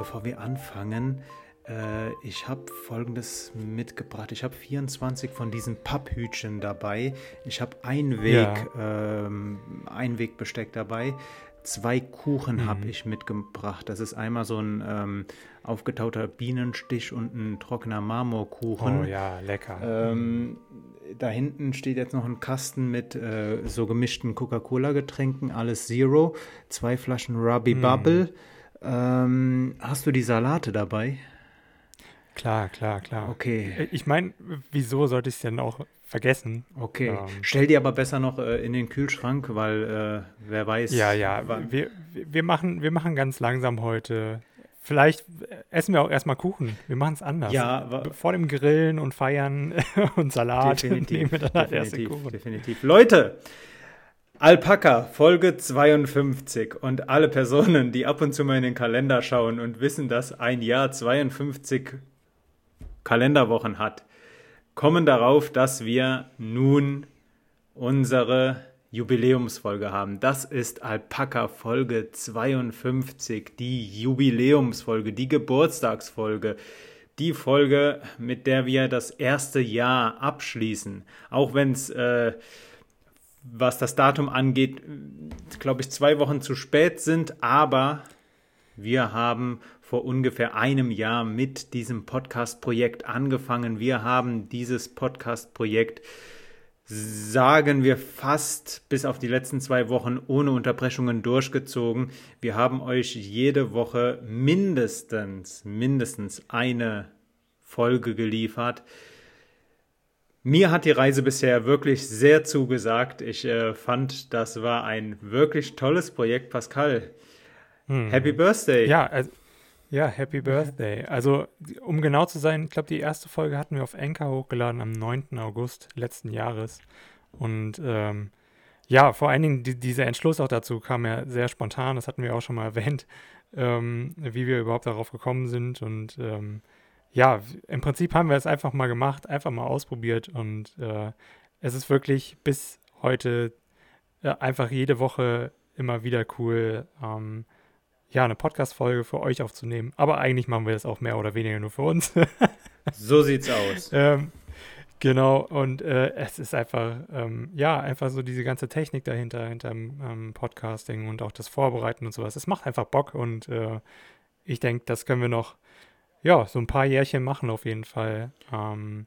bevor wir anfangen, äh, ich habe folgendes mitgebracht. Ich habe 24 von diesen Papphütchen dabei. Ich habe Einweg, ja. ähm, Einwegbesteck dabei. Zwei Kuchen mhm. habe ich mitgebracht. Das ist einmal so ein ähm, aufgetauter Bienenstich und ein trockener Marmorkuchen. Oh ja, lecker. Ähm, da hinten steht jetzt noch ein Kasten mit äh, so gemischten Coca-Cola-Getränken, alles Zero. Zwei Flaschen Ruby mhm. Bubble. Ähm, hast du die Salate dabei? Klar, klar, klar. Okay. Äh, ich meine, wieso sollte ich es denn auch vergessen? Okay. Ähm, Stell die aber besser noch äh, in den Kühlschrank, weil äh, wer weiß. Ja, ja. Wir, wir, machen, wir machen ganz langsam heute. Vielleicht essen wir auch erstmal Kuchen. Wir machen es anders. Ja, vor dem Grillen und Feiern und Salat definitiv, nehmen wir dann definitiv, erste Kuchen. Definitiv. Leute, Alpaka, Folge 52. Und alle Personen, die ab und zu mal in den Kalender schauen und wissen, dass ein Jahr 52 Kalenderwochen hat, kommen darauf, dass wir nun unsere Jubiläumsfolge haben. Das ist Alpaka Folge 52, die Jubiläumsfolge, die Geburtstagsfolge, die Folge, mit der wir das erste Jahr abschließen. Auch wenn es, äh, was das Datum angeht, glaube ich, zwei Wochen zu spät sind, aber wir haben vor ungefähr einem Jahr mit diesem Podcast-Projekt angefangen. Wir haben dieses Podcast-Projekt, sagen wir fast bis auf die letzten zwei Wochen ohne Unterbrechungen durchgezogen. Wir haben euch jede Woche mindestens, mindestens eine Folge geliefert. Mir hat die Reise bisher wirklich sehr zugesagt. Ich äh, fand, das war ein wirklich tolles Projekt, Pascal. Hm. Happy Birthday. Ja, also ja, Happy Birthday. Also, um genau zu sein, ich glaube, die erste Folge hatten wir auf Anchor hochgeladen am 9. August letzten Jahres. Und ähm, ja, vor allen Dingen die, dieser Entschluss auch dazu kam ja sehr spontan, das hatten wir auch schon mal erwähnt, ähm, wie wir überhaupt darauf gekommen sind. Und ähm, ja, im Prinzip haben wir es einfach mal gemacht, einfach mal ausprobiert. Und äh, es ist wirklich bis heute äh, einfach jede Woche immer wieder cool. Ähm, ja, eine Podcast-Folge für euch aufzunehmen. Aber eigentlich machen wir das auch mehr oder weniger nur für uns. so sieht's aus. Ähm, genau, und äh, es ist einfach, ähm, ja, einfach so diese ganze Technik dahinter, hinter dem ähm, Podcasting und auch das Vorbereiten und sowas. Es macht einfach Bock und äh, ich denke, das können wir noch, ja, so ein paar Jährchen machen auf jeden Fall. Ähm,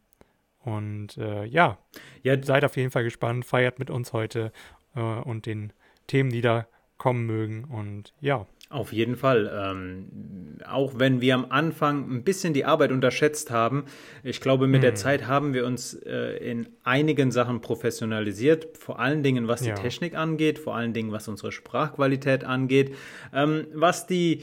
und äh, ja, ja, seid auf jeden Fall gespannt, feiert mit uns heute äh, und den Themen, die da kommen mögen. Und ja, auf jeden Fall. Ähm, auch wenn wir am Anfang ein bisschen die Arbeit unterschätzt haben, ich glaube, mit hm. der Zeit haben wir uns äh, in einigen Sachen professionalisiert, vor allen Dingen was ja. die Technik angeht, vor allen Dingen was unsere Sprachqualität angeht, ähm, was die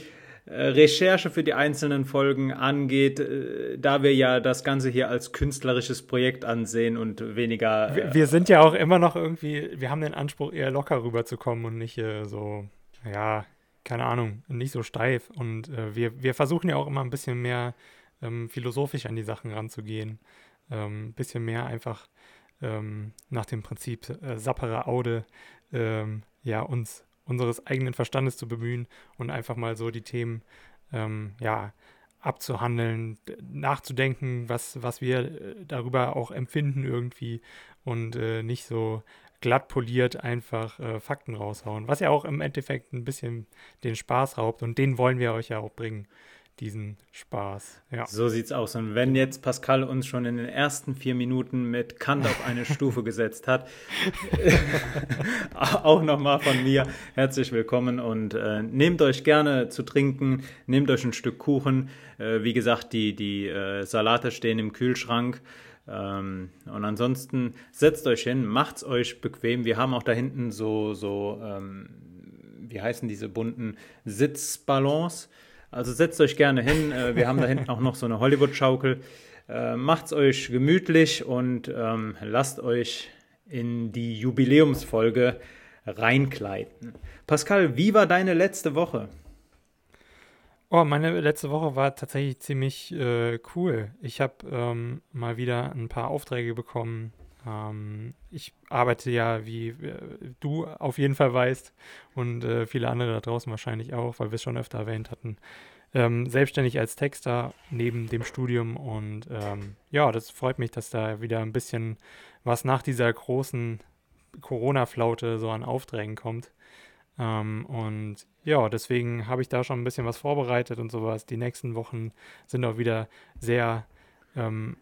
Recherche für die einzelnen Folgen angeht, äh, da wir ja das Ganze hier als künstlerisches Projekt ansehen und weniger. Äh, wir, wir, sind ja auch immer noch irgendwie, wir haben den Anspruch, eher locker rüberzukommen und nicht äh, so, ja, keine Ahnung, nicht so steif. Und äh, wir, wir versuchen ja auch immer ein bisschen mehr ähm, philosophisch an die Sachen ranzugehen. Ein ähm, bisschen mehr einfach ähm, nach dem Prinzip äh, Sappere Aude, ähm, ja, uns unseres eigenen Verstandes zu bemühen und einfach mal so die Themen, ähm, ja, abzuhandeln, nachzudenken, was, was wir äh, darüber auch empfinden irgendwie und äh, nicht so glatt poliert einfach äh, Fakten raushauen, was ja auch im Endeffekt ein bisschen den Spaß raubt und den wollen wir euch ja auch bringen, diesen Spaß. Ja. So sieht's aus. Und wenn jetzt Pascal uns schon in den ersten vier Minuten mit Kant auf eine Stufe gesetzt hat, auch nochmal von mir herzlich willkommen und äh, nehmt euch gerne zu trinken, nehmt euch ein Stück Kuchen. Äh, wie gesagt, die, die äh, Salate stehen im Kühlschrank. Ähm, und ansonsten setzt euch hin, macht's euch bequem. Wir haben auch da hinten so, so ähm, wie heißen diese bunten Sitzballons. Also setzt euch gerne hin. Äh, wir haben da hinten auch noch so eine Hollywood-Schaukel. Äh, macht's euch gemütlich und ähm, lasst euch in die Jubiläumsfolge reinkleiden. Pascal, wie war deine letzte Woche? Oh, meine letzte Woche war tatsächlich ziemlich äh, cool. Ich habe ähm, mal wieder ein paar Aufträge bekommen. Ähm, ich arbeite ja, wie äh, du auf jeden Fall weißt und äh, viele andere da draußen wahrscheinlich auch, weil wir es schon öfter erwähnt hatten, ähm, selbstständig als Texter neben dem Studium und ähm, ja, das freut mich, dass da wieder ein bisschen was nach dieser großen Corona-Flaute so an Aufträgen kommt. Ähm, und ja, deswegen habe ich da schon ein bisschen was vorbereitet und sowas. Die nächsten Wochen sind auch wieder sehr ähm,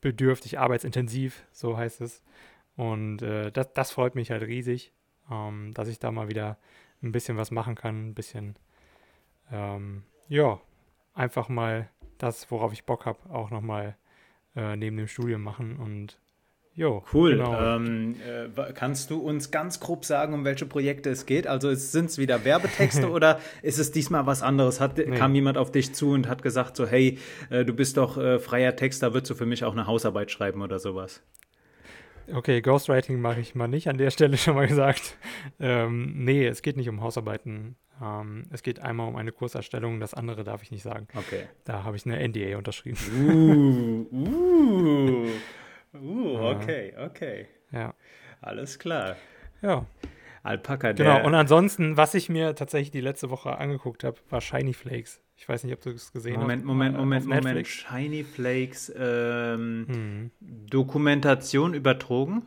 arbeitsbedürftig, arbeitsintensiv, so heißt es. Und äh, das, das freut mich halt riesig, ähm, dass ich da mal wieder ein bisschen was machen kann, ein bisschen, ähm, ja, einfach mal das, worauf ich Bock habe, auch nochmal äh, neben dem Studium machen und Jo, cool. Genau. Ähm, äh, kannst du uns ganz grob sagen, um welche Projekte es geht? Also sind es wieder Werbetexte oder ist es diesmal was anderes? Hat, nee. Kam jemand auf dich zu und hat gesagt so, hey, äh, du bist doch äh, freier Texter, würdest du für mich auch eine Hausarbeit schreiben oder sowas? Okay, Ghostwriting mache ich mal nicht an der Stelle schon mal gesagt. Ähm, nee, es geht nicht um Hausarbeiten. Ähm, es geht einmal um eine Kurserstellung, das andere darf ich nicht sagen. Okay. Da habe ich eine NDA unterschrieben. Uh, uh. Uh, okay, okay. Ja. Alles klar. Ja. Alpaka, der. Genau, und ansonsten, was ich mir tatsächlich die letzte Woche angeguckt habe, war Shiny Flakes. Ich weiß nicht, ob du es gesehen Moment, hast. Moment, Moment, Moment, Moment. Shiny Flakes, ähm, hm. Dokumentation über Drogen?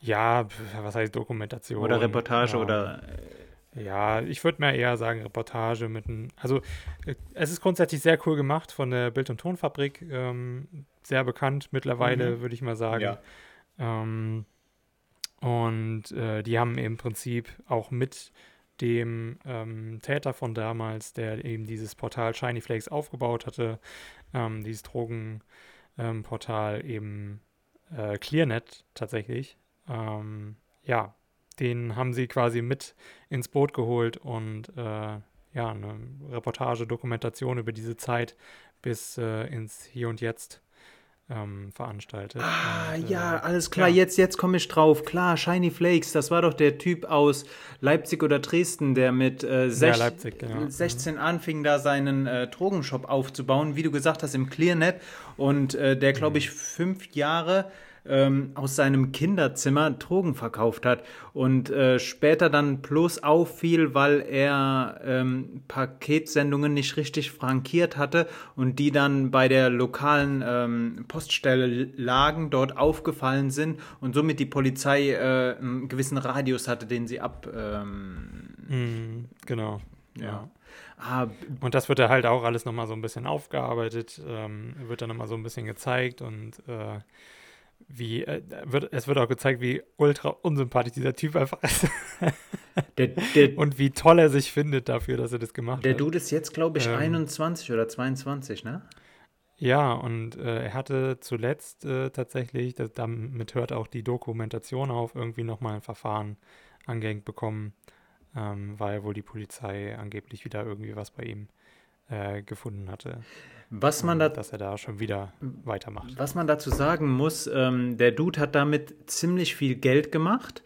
Ja, was heißt Dokumentation? Oder Reportage ja. oder. Ja, ich würde mir eher sagen Reportage mit einem. Also, äh, es ist grundsätzlich sehr cool gemacht von der Bild- und Tonfabrik. Ähm, sehr bekannt mittlerweile, mhm. würde ich mal sagen. Ja. Ähm, und äh, die haben im Prinzip auch mit dem ähm, Täter von damals, der eben dieses Portal Shiny Flakes aufgebaut hatte, ähm, dieses Drogenportal ähm, eben äh, ClearNet tatsächlich. Ähm, ja, den haben sie quasi mit ins Boot geholt und äh, ja, eine Reportage, Dokumentation über diese Zeit bis äh, ins Hier und Jetzt ähm, veranstaltet. Ah, und, ja, äh, alles klar, ja. jetzt, jetzt komme ich drauf. Klar, Shiny Flakes, das war doch der Typ aus Leipzig oder Dresden, der mit äh, sech, ja, Leipzig, genau. 16 mhm. anfing, da seinen äh, Drogenshop aufzubauen, wie du gesagt hast, im Clearnet. Und äh, der, glaube mhm. ich, fünf Jahre ähm, aus seinem Kinderzimmer Drogen verkauft hat und äh, später dann bloß auffiel, weil er ähm, Paketsendungen nicht richtig frankiert hatte und die dann bei der lokalen ähm, Poststelle lagen, dort aufgefallen sind und somit die Polizei äh, einen gewissen Radius hatte, den sie ab. Mhm, genau. ja. ja. Ah, und das wird ja halt auch alles nochmal so ein bisschen aufgearbeitet, ähm, wird dann nochmal so ein bisschen gezeigt und äh, wie, äh, wird, es wird auch gezeigt, wie ultra unsympathisch dieser Typ einfach ist. Der, der, und wie toll er sich findet dafür, dass er das gemacht der hat. Der Dude ist jetzt, glaube ich, ähm, 21 oder 22, ne? Ja, und äh, er hatte zuletzt äh, tatsächlich, das, damit hört auch die Dokumentation auf, irgendwie nochmal ein Verfahren angehängt bekommen, ähm, weil wohl die Polizei angeblich wieder irgendwie was bei ihm äh, gefunden hatte. Was man da, dass er da schon wieder weitermacht. Was man dazu sagen muss, ähm, der Dude hat damit ziemlich viel Geld gemacht.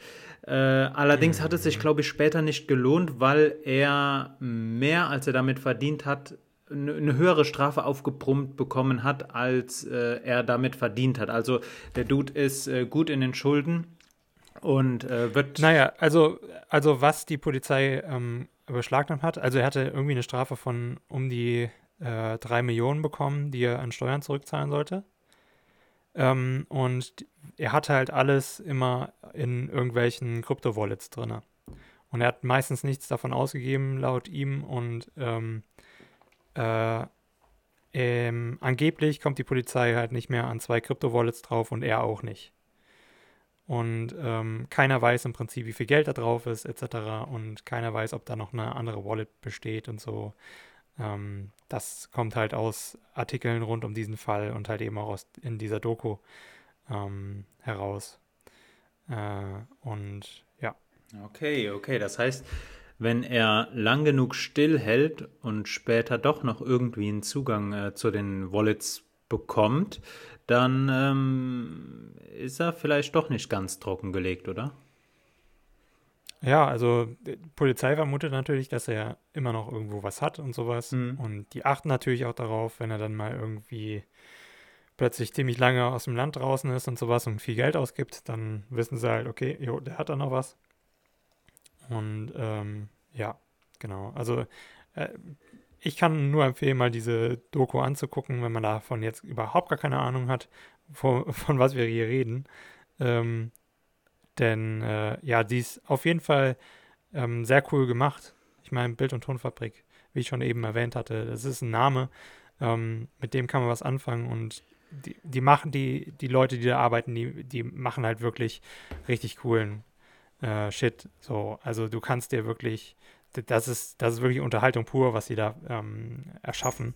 Äh, allerdings mhm. hat es sich, mhm. glaube ich, später nicht gelohnt, weil er mehr, als er damit verdient hat, eine höhere Strafe aufgebrummt bekommen hat, als äh, er damit verdient hat. Also der Dude ist äh, gut in den Schulden und äh, wird. Naja, also, also was die Polizei ähm, beschlagnahmt hat, also er hatte irgendwie eine Strafe von um die äh, drei Millionen bekommen, die er an Steuern zurückzahlen sollte. Ähm, und er hatte halt alles immer in irgendwelchen Krypto-Wallets drin. Und er hat meistens nichts davon ausgegeben, laut ihm. Und ähm, äh, ähm, angeblich kommt die Polizei halt nicht mehr an zwei Krypto-Wallets drauf und er auch nicht. Und ähm, keiner weiß im Prinzip, wie viel Geld da drauf ist, etc. Und keiner weiß, ob da noch eine andere Wallet besteht und so. Ähm, das kommt halt aus Artikeln rund um diesen Fall und halt eben auch aus, in dieser Doku ähm, heraus. Äh, und ja. Okay, okay. Das heißt, wenn er lang genug stillhält und später doch noch irgendwie einen Zugang äh, zu den Wallets bekommt, dann ähm, ist er vielleicht doch nicht ganz trockengelegt, oder? Ja, also die Polizei vermutet natürlich, dass er immer noch irgendwo was hat und sowas. Mhm. Und die achten natürlich auch darauf, wenn er dann mal irgendwie plötzlich ziemlich lange aus dem Land draußen ist und sowas und viel Geld ausgibt, dann wissen sie halt, okay, jo, der hat da noch was. Und ähm, ja, genau. Also äh, ich kann nur empfehlen, mal diese Doku anzugucken, wenn man davon jetzt überhaupt gar keine Ahnung hat, von, von was wir hier reden. Ähm, denn äh, ja, die ist auf jeden Fall ähm, sehr cool gemacht. Ich meine, Bild- und Tonfabrik, wie ich schon eben erwähnt hatte, das ist ein Name, ähm, mit dem kann man was anfangen und die, die machen, die, die Leute, die da arbeiten, die, die machen halt wirklich richtig coolen äh, Shit. So, also du kannst dir wirklich, das ist, das ist wirklich Unterhaltung pur, was sie da ähm, erschaffen.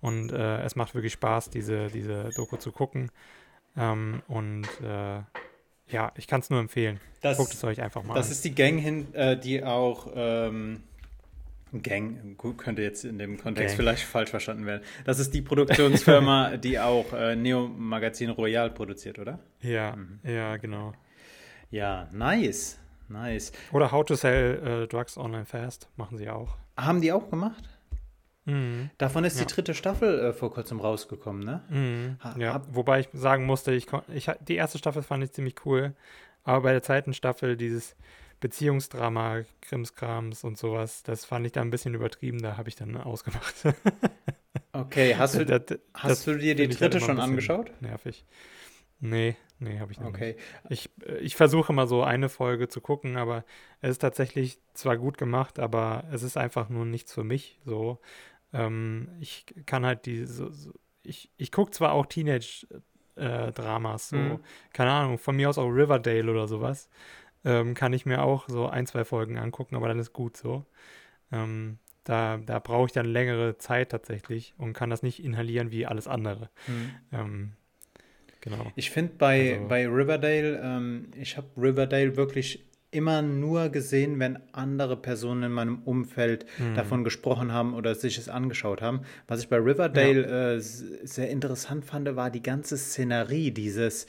Und äh, es macht wirklich Spaß, diese, diese Doku zu gucken. Ähm, und äh, ja, ich kann es nur empfehlen. Das, Guckt es euch einfach mal Das an. ist die Gang hin, äh, die auch ähm, Gang, gut, könnte jetzt in dem Kontext Gang. vielleicht falsch verstanden werden. Das ist die Produktionsfirma, die auch äh, Neo Magazin Royal produziert, oder? Ja, Mhm. ja, genau. Ja, nice. Nice. Oder How to Sell äh, Drugs Online Fast machen sie auch. Haben die auch gemacht? Mhm. Davon ist Ja. die dritte Staffel äh, vor kurzem rausgekommen, ne? Mhm. Ja, wobei ich sagen musste, ich, ich, die erste Staffel fand ich ziemlich cool, aber bei der zweiten Staffel dieses Beziehungsdrama, Krimskrams und sowas, das fand ich da ein bisschen übertrieben, da habe ich dann ausgemacht. Okay, hast du, Das- das hast du dir die halt dritte schon angeschaut? Nervig. Nee, nee, habe ich noch Okay. nicht. Ich, äh, ich versuche mal so eine Folge zu gucken, aber es ist tatsächlich zwar gut gemacht, aber es ist einfach nur nichts für mich. So, ähm, ich kann halt die, so, so, ich, ich gucke zwar auch Teenage-Dramas, so, Mhm. keine Ahnung, von mir aus auch Riverdale oder sowas, ähm, kann ich mir auch so ein, zwei Folgen angucken, aber dann ist gut so. Ähm, da da brauche ich dann längere Zeit tatsächlich und kann das nicht inhalieren wie alles andere. Hm. Ähm, genau. Ich finde bei, Also- bei Riverdale, ähm, ich habe Riverdale wirklich immer nur gesehen, wenn andere Personen in meinem Umfeld Mhm. davon gesprochen haben oder sich es angeschaut haben. Was ich bei Riverdale äh, s- sehr interessant fand, war die ganze Szenerie, dieses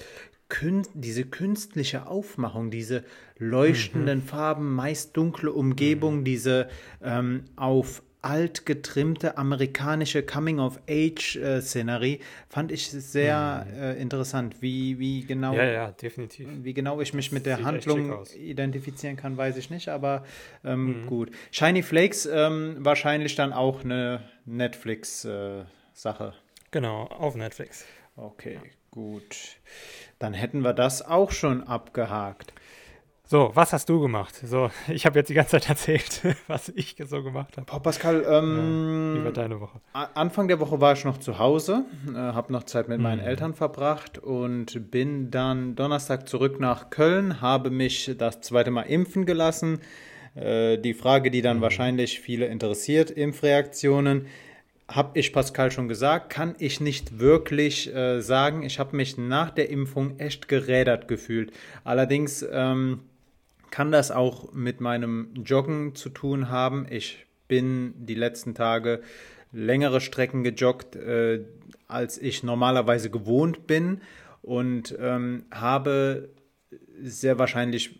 Kün diese künstliche Aufmachung, diese leuchtenden Farben, meist dunkle Umgebung, diese ähm, auf alt getrimmte amerikanische Coming-of-Age-Szenerie, fand ich sehr äh, interessant. Wie, wie genau Ja, ja, definitiv. wie genau ich mich mit der Sieht Handlung identifizieren kann, weiß ich nicht, aber ähm, Mhm. gut. Shiny Flakes ähm, wahrscheinlich dann auch eine Netflix-Sache. Genau, auf Netflix. okay, gut. Dann hätten wir das auch schon abgehakt. So, was hast du gemacht? So, ich habe jetzt die ganze Zeit erzählt, was ich so gemacht habe. Boah, Pascal, Wie war ähm, deine Woche? Anfang der Woche war ich noch zu Hause, äh, habe noch Zeit mit meinen Mhm. Eltern verbracht und bin dann Donnerstag zurück nach Köln, habe mich das zweite Mal impfen gelassen. Äh, die Frage, die Mhm. dann wahrscheinlich viele interessiert, Impfreaktionen, habe ich Pascal schon gesagt, kann ich nicht wirklich äh, sagen. Ich habe mich nach der Impfung echt gerädert gefühlt. Allerdings ähm, kann das auch mit meinem Joggen zu tun haben. Ich bin die letzten Tage längere Strecken gejoggt, äh, als ich normalerweise gewohnt bin und ähm, habe sehr wahrscheinlich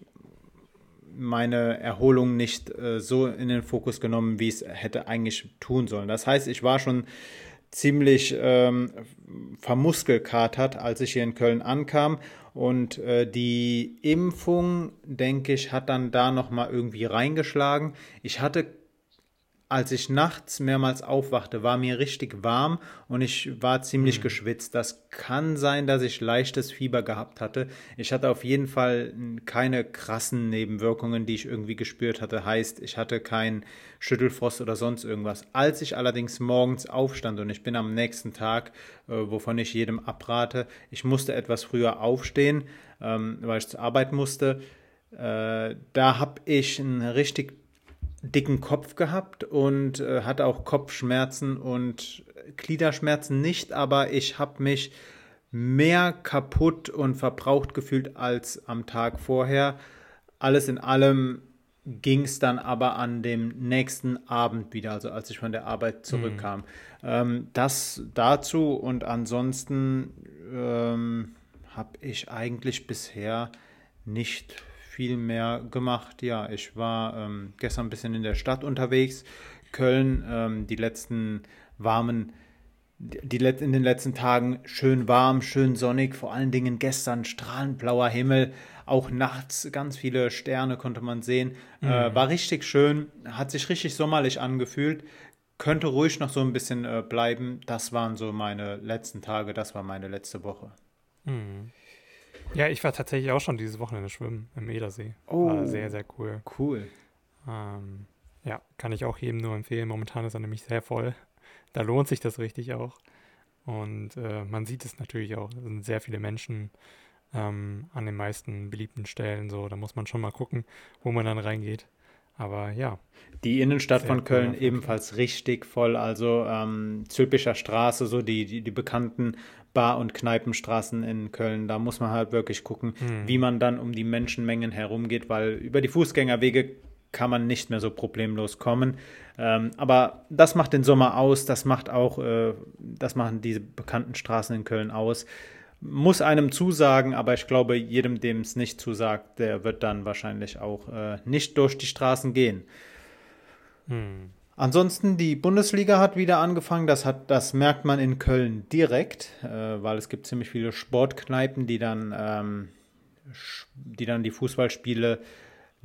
meine Erholung nicht äh, so in den Fokus genommen, wie es hätte eigentlich tun sollen. Das heißt, ich war schon ziemlich ähm, vermuskelkatert, als ich hier in Köln ankam. Und äh, die Impfung, denke ich, hat dann da nochmal irgendwie reingeschlagen. Ich hatte als ich nachts mehrmals aufwachte, war mir richtig warm und ich war ziemlich geschwitzt. Das kann sein, dass ich leichtes Fieber gehabt hatte. Ich hatte auf jeden Fall keine krassen Nebenwirkungen, die ich irgendwie gespürt hatte. Heißt, ich hatte keinen Schüttelfrost oder sonst irgendwas. Als ich allerdings morgens aufstand und ich bin am nächsten Tag, äh, wovon ich jedem abrate, ich musste etwas früher aufstehen, ähm, weil ich zur Arbeit musste. Äh, da habe ich einen richtig dicken Kopf gehabt und äh, hatte auch Kopfschmerzen und Gliederschmerzen nicht, aber ich habe mich mehr kaputt und verbraucht gefühlt als am Tag vorher. Alles in allem ging es dann aber an dem nächsten Abend wieder, also als ich von der Arbeit zurückkam. Ähm, das dazu und ansonsten ähm, habe ich eigentlich bisher nicht viel mehr gemacht. Ja, ich war ähm, gestern ein bisschen in der Stadt unterwegs. Köln, ähm, die letzten warmen die in den letzten Tagen schön warm, schön sonnig, vor allen Dingen gestern strahlend blauer Himmel, auch nachts ganz viele Sterne konnte man sehen. Äh, mhm. Äh, war richtig schön, hat sich richtig sommerlich angefühlt. Könnte ruhig noch so ein bisschen äh, bleiben. Das waren so meine letzten Tage, das war meine letzte Woche. Mhm. Ja, ich war tatsächlich auch schon dieses Wochenende schwimmen im Edersee. Oh, war sehr, sehr cool. Cool. Ähm, ja, kann ich auch jedem nur empfehlen. Momentan ist er nämlich sehr voll. Da lohnt sich das richtig auch. Und äh, man sieht es natürlich auch. Es sind sehr viele Menschen ähm, an den meisten beliebten Stellen. So, da muss man schon mal gucken, wo man dann reingeht. Aber ja. Die Innenstadt von Köln cool ebenfalls richtig voll. Also ähm, Zülpicher Straße, so die, die, die bekannten Bar- und Kneipenstraßen in Köln. Da muss man halt wirklich gucken, hm. wie man dann um die Menschenmengen herumgeht, weil über die Fußgängerwege kann man nicht mehr so problemlos kommen. Ähm, aber das macht den Sommer aus, das macht auch, äh, das machen diese bekannten Straßen in Köln aus. Muss einem zusagen, aber ich glaube, jedem, dem es nicht zusagt, der wird dann wahrscheinlich auch äh, nicht durch die Straßen gehen. Hm. Ansonsten, die Bundesliga hat wieder angefangen. Das, hat, das merkt man in Köln direkt, äh, weil es gibt ziemlich viele Sportkneipen, die dann, ähm, die, dann die Fußballspiele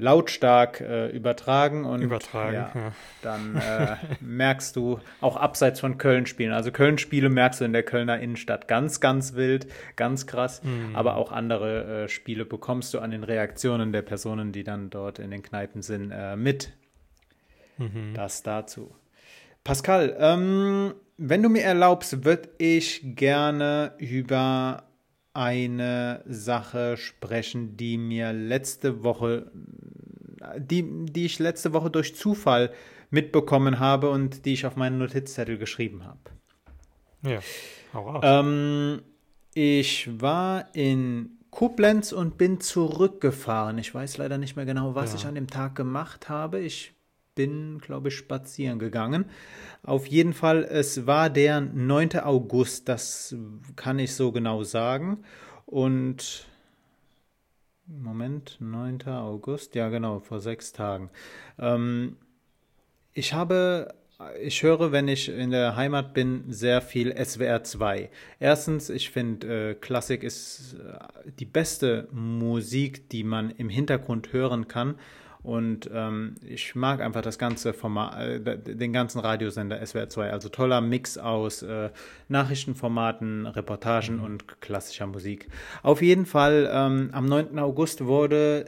lautstark äh, übertragen und übertragen, ja, ja. dann äh, merkst du auch abseits von Köln spielen. Also Köln Spiele merkst du in der Kölner Innenstadt ganz, ganz wild, ganz krass. Mhm. Aber auch andere äh, Spiele bekommst du an den Reaktionen der Personen, die dann dort in den Kneipen sind, äh, mit. Mhm. Das dazu. Pascal, ähm, wenn du mir erlaubst, würde ich gerne über eine Sache sprechen, die mir letzte Woche, die, die ich letzte Woche durch Zufall mitbekommen habe und die ich auf meinen Notizzettel geschrieben habe. Ja, hau raus. Ähm, ich war in Koblenz und bin zurückgefahren. Ich weiß leider nicht mehr genau, was ja. ich an dem Tag gemacht habe. Ich bin, glaube ich, spazieren gegangen. Auf jeden Fall, es war der 9. August, das kann ich so genau sagen. Und Moment, 9. August, ja genau, vor sechs Tagen. Ähm, ich habe, ich höre, wenn ich in der Heimat bin, sehr viel SWR 2. Erstens, ich finde, äh, Klassik ist äh, die beste Musik, die man im Hintergrund hören kann. Und ähm, ich mag einfach das ganze Format, äh, den ganzen Radiosender SWR 2. Also toller Mix aus äh, Nachrichtenformaten, Reportagen mhm. und klassischer Musik. Auf jeden Fall, ähm, am 9. August wurde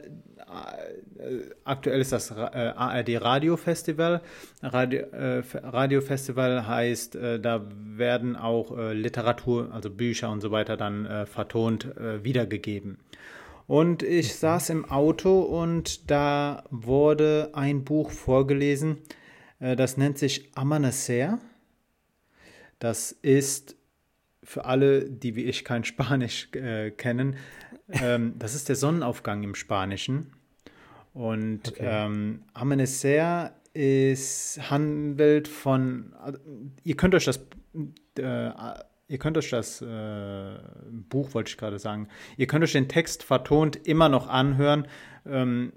äh, aktuell ist das äh, ARD Radio Festival. Radio, äh, Radio Festival heißt, äh, da werden auch äh, Literatur, also Bücher und so weiter dann äh, vertont wiedergegeben. Und ich mhm. saß im Auto und da wurde ein Buch vorgelesen, äh, das nennt sich Amanecer. Das ist für alle, die wie ich kein Spanisch äh, kennen, ähm, das ist der Sonnenaufgang im Spanischen. Und okay. ähm, Amanecer ist, handelt von, also, ihr könnt euch das äh, Ihr könnt euch das äh, Buch, wollte ich gerade sagen, ihr könnt euch den Text vertont immer noch anhören. Ähm,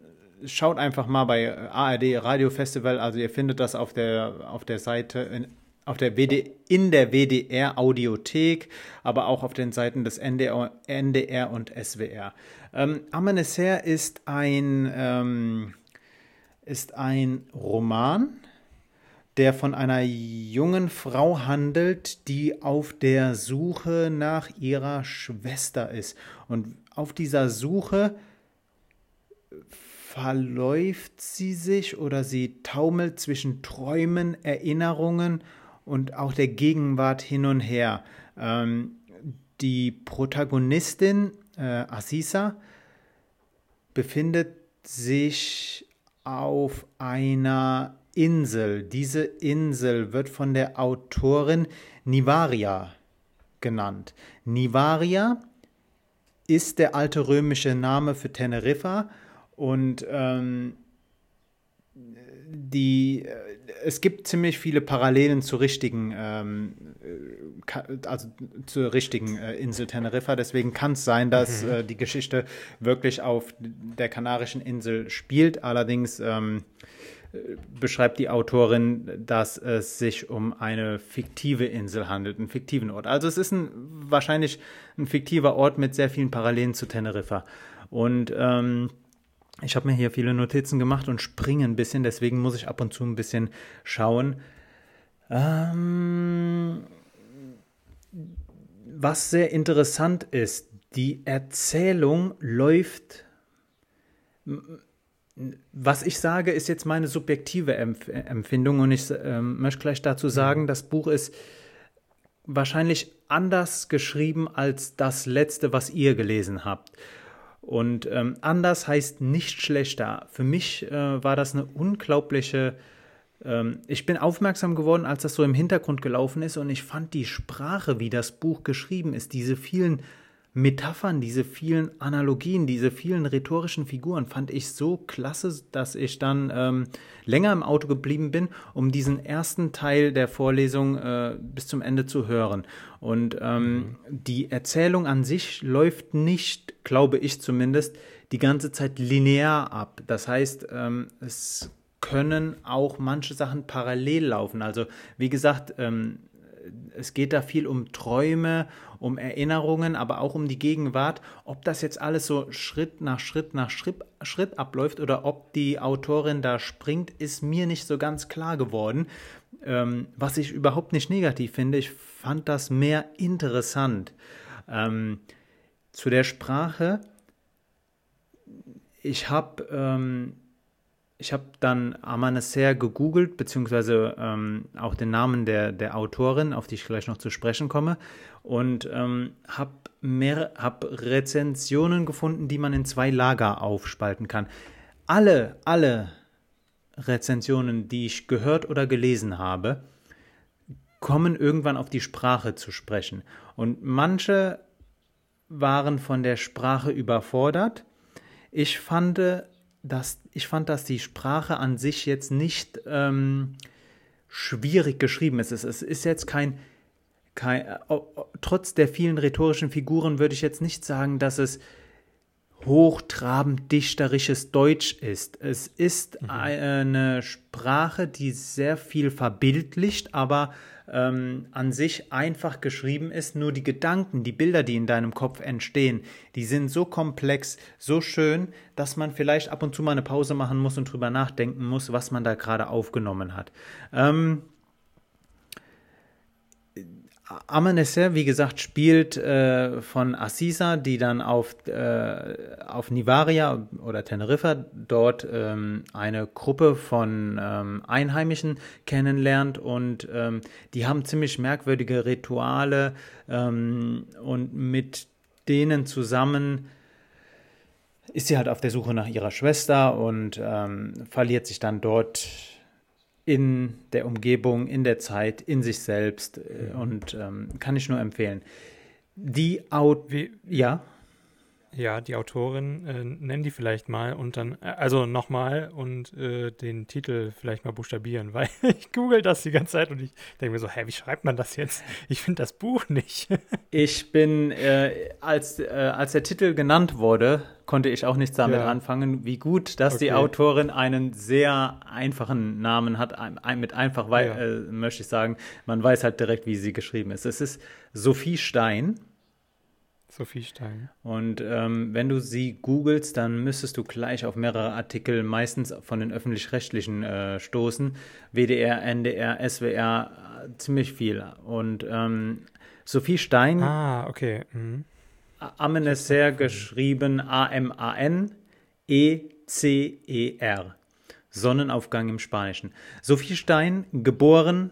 schaut einfach mal bei ARD Radio Festival, also ihr findet das auf der, auf der Seite, in, auf der WD, in der WDR Audiothek, aber auch auf den Seiten des NDR, NDR und SWR. Ähm, Amanecer ist ein, ähm, ist ein Roman, der von einer jungen Frau handelt, die auf der Suche nach ihrer Schwester ist. Und auf dieser Suche verläuft sie sich oder sie taumelt zwischen Träumen, Erinnerungen und auch der Gegenwart hin und her. Ähm, die Protagonistin äh, Assisa befindet sich auf einer Insel. Diese Insel wird von der Autorin Nivaria genannt. Nivaria ist der alte römische Name für Teneriffa und ähm, die, äh, es gibt ziemlich viele Parallelen zur richtigen, ähm, äh, also zur richtigen äh, Insel Teneriffa. Deswegen kann es sein, dass mhm. äh, die Geschichte wirklich auf der Kanarischen Insel spielt. Allerdings ähm, beschreibt die Autorin, dass es sich um eine fiktive Insel handelt, einen fiktiven Ort. Also es ist ein, wahrscheinlich ein fiktiver Ort mit sehr vielen Parallelen zu Teneriffa. Und ähm, ich habe mir hier viele Notizen gemacht und springe ein bisschen, deswegen muss ich ab und zu ein bisschen schauen. Ähm, was sehr interessant ist, die Erzählung läuft was ich sage, ist jetzt meine subjektive Empf Empfindung und ich äh, möchte gleich dazu sagen, mhm. das Buch ist wahrscheinlich anders geschrieben als das letzte, was ihr gelesen habt. Und ähm, anders heißt nicht schlechter. Für mich äh, war das eine unglaubliche. Ähm, ich bin aufmerksam geworden, als das so im Hintergrund gelaufen ist und ich fand die Sprache, wie das Buch geschrieben ist, diese vielen Metaphern, diese vielen Analogien, diese vielen rhetorischen Figuren fand ich so klasse, dass ich dann ähm, länger im Auto geblieben bin, um diesen ersten Teil der Vorlesung äh, bis zum Ende zu hören. Und ähm, mhm. die Erzählung an sich läuft nicht, glaube ich zumindest, die ganze Zeit linear ab. Das heißt, ähm, es können auch manche Sachen parallel laufen. Also wie gesagt, ähm, es geht da viel um Träume, um Erinnerungen, aber auch um die Gegenwart. Ob das jetzt alles so Schritt nach Schritt nach Schritt, Schritt abläuft oder ob die Autorin da springt, ist mir nicht so ganz klar geworden. Ähm, was ich überhaupt nicht negativ finde, ich fand das mehr interessant. Ähm, zu der Sprache, ich habe ähm, ich habe dann Amanecer gegoogelt, beziehungsweise ähm, auch den Namen der, der Autorin, auf die ich gleich noch zu sprechen komme, und ähm, habe hab Rezensionen gefunden, die man in zwei Lager aufspalten kann. Alle, alle Rezensionen, die ich gehört oder gelesen habe, kommen irgendwann auf die Sprache zu sprechen. Und manche waren von der Sprache überfordert. Ich fand dass ich fand, dass die Sprache an sich jetzt nicht ähm, schwierig geschrieben ist. Es, es ist jetzt kein, kein äh, trotz der vielen rhetorischen Figuren würde ich jetzt nicht sagen, dass es hochtrabend dichterisches Deutsch ist. Es ist mhm. eine Sprache, die sehr viel verbildlicht, aber ähm, an sich einfach geschrieben ist. Nur die Gedanken, die Bilder, die in deinem Kopf entstehen, die sind so komplex, so schön, dass man vielleicht ab und zu mal eine Pause machen muss und drüber nachdenken muss, was man da gerade aufgenommen hat. Ähm, Amanecer, wie gesagt, spielt äh, von Assisa, die dann auf, äh, auf Nivaria oder Teneriffa dort ähm, eine Gruppe von ähm, Einheimischen kennenlernt und ähm, die haben ziemlich merkwürdige Rituale ähm, und mit denen zusammen ist sie halt auf der Suche nach ihrer Schwester und ähm, verliert sich dann dort in der Umgebung, in der Zeit, in sich selbst äh, mhm. und ähm, kann ich nur empfehlen. Die Out, Wie, ja. Ja, die Autorin, äh, nennen die vielleicht mal und dann, äh, also nochmal und äh, den Titel vielleicht mal buchstabieren, weil ich google das die ganze Zeit und ich denke mir so, hä, wie schreibt man das jetzt? Ich finde das Buch nicht. ich bin, äh, als, äh, als der Titel genannt wurde, konnte ich auch nichts damit ja. anfangen, wie gut, dass okay. die Autorin einen sehr einfachen Namen hat, mit einfach, weil, ja. Äh, möchte ich sagen, man weiß halt direkt, wie sie geschrieben ist. Es ist Sophie Stein. Sophie Stein. Und ähm, wenn du sie googelst, dann müsstest du gleich auf mehrere Artikel, meistens von den öffentlich-rechtlichen, äh, stoßen. WDR, NDR, SWR, ziemlich viel. Und ähm, Sophie Stein. Ah, okay. Mhm. Amenecer geschrieben A-M-A-N-E-C-E-R. Sonnenaufgang im Spanischen. Sophie Stein, geboren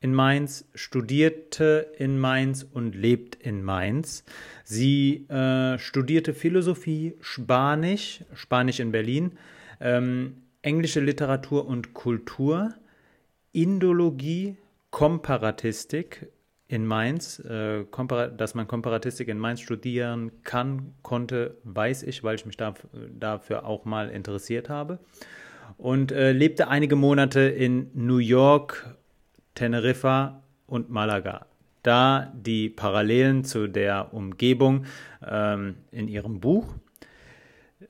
in Mainz, studierte in Mainz und lebt in Mainz. Sie äh, studierte Philosophie, Spanisch, Spanisch in Berlin, ähm, englische Literatur und Kultur, Indologie, Komparatistik in Mainz. Äh, dass man Komparatistik in Mainz studieren kann, konnte, weiß ich, weil ich mich da, dafür auch mal interessiert habe. Und äh, lebte einige Monate in New York Teneriffa und Malaga. Da die Parallelen zu der Umgebung ähm, in ihrem Buch.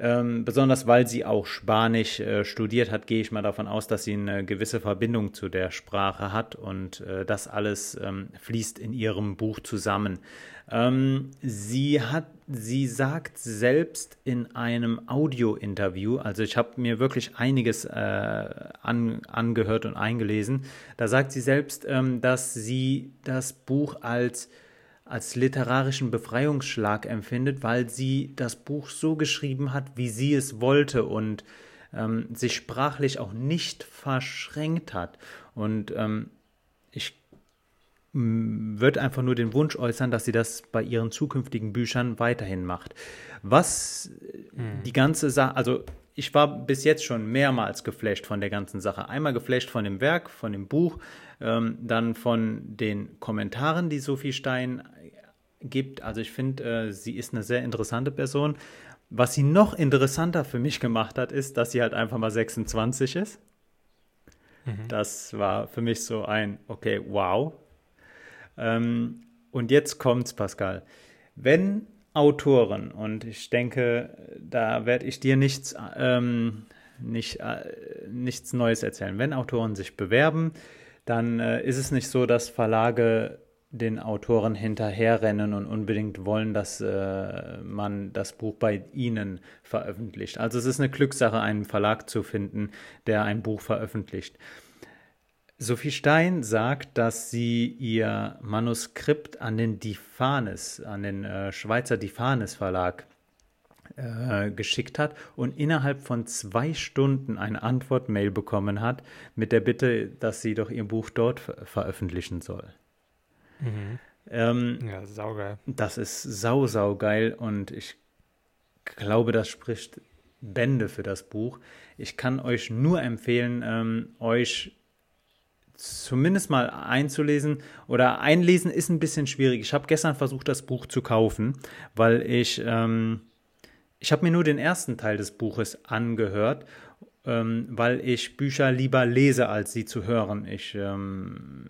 Ähm, besonders weil sie auch Spanisch äh, studiert hat, gehe ich mal davon aus, dass sie eine gewisse Verbindung zu der Sprache hat und äh, das alles ähm, fließt in ihrem Buch zusammen. Ähm, sie hat, sie sagt selbst in einem Audio-Interview, also ich habe mir wirklich einiges äh, an, angehört und eingelesen, da sagt sie selbst, ähm, dass sie das Buch als als literarischen Befreiungsschlag empfindet, weil sie das Buch so geschrieben hat, wie sie es wollte und ähm, sich sprachlich auch nicht verschränkt hat. Und ähm, ich würde einfach nur den Wunsch äußern, dass sie das bei ihren zukünftigen Büchern weiterhin macht. Was mhm. die ganze Sache, also ich war bis jetzt schon mehrmals geflasht von der ganzen Sache. Einmal geflasht von dem Werk, von dem Buch, ähm, dann von den Kommentaren, die Sophie Stein gibt. Also ich finde, äh, sie ist eine sehr interessante Person. Was sie noch interessanter für mich gemacht hat, ist, dass sie halt einfach mal 26 ist. Mhm. Das war für mich so ein, okay, wow. Ähm, und jetzt kommt's, Pascal. Wenn Autoren, und ich denke, da werde ich dir nichts, ähm, nicht, äh, nichts Neues erzählen. Wenn Autoren sich bewerben, dann äh, ist es nicht so, dass Verlage den Autoren hinterherrennen und unbedingt wollen, dass äh, man das Buch bei ihnen veröffentlicht. Also es ist eine Glückssache, einen Verlag zu finden, der ein Buch veröffentlicht. Sophie Stein sagt, dass sie ihr Manuskript an den Difanes, an den äh, Schweizer Difanes Verlag äh, geschickt hat und innerhalb von zwei Stunden eine Antwortmail bekommen hat mit der Bitte, dass sie doch ihr Buch dort veröffentlichen soll. Mhm. Ähm, ja, saugeil. Das ist sau, sau geil und ich glaube, das spricht Bände für das Buch. Ich kann euch nur empfehlen, ähm, euch zumindest mal einzulesen oder einlesen ist ein bisschen schwierig. Ich habe gestern versucht, das Buch zu kaufen, weil ich ähm, ich habe mir nur den ersten Teil des Buches angehört, ähm, weil ich Bücher lieber lese, als sie zu hören. Ich ähm,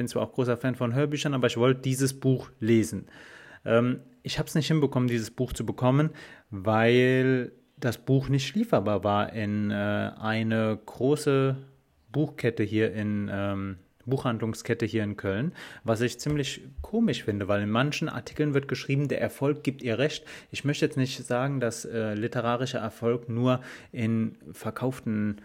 bin zwar auch großer Fan von Hörbüchern, aber ich wollte dieses Buch lesen. Ähm, ich habe es nicht hinbekommen, dieses Buch zu bekommen, weil das Buch nicht lieferbar war in äh, eine große Buchkette hier in ähm, Buchhandlungskette hier in Köln, was ich ziemlich komisch finde, weil in manchen Artikeln wird geschrieben, der Erfolg gibt ihr recht. Ich möchte jetzt nicht sagen, dass äh, literarischer Erfolg nur in verkauften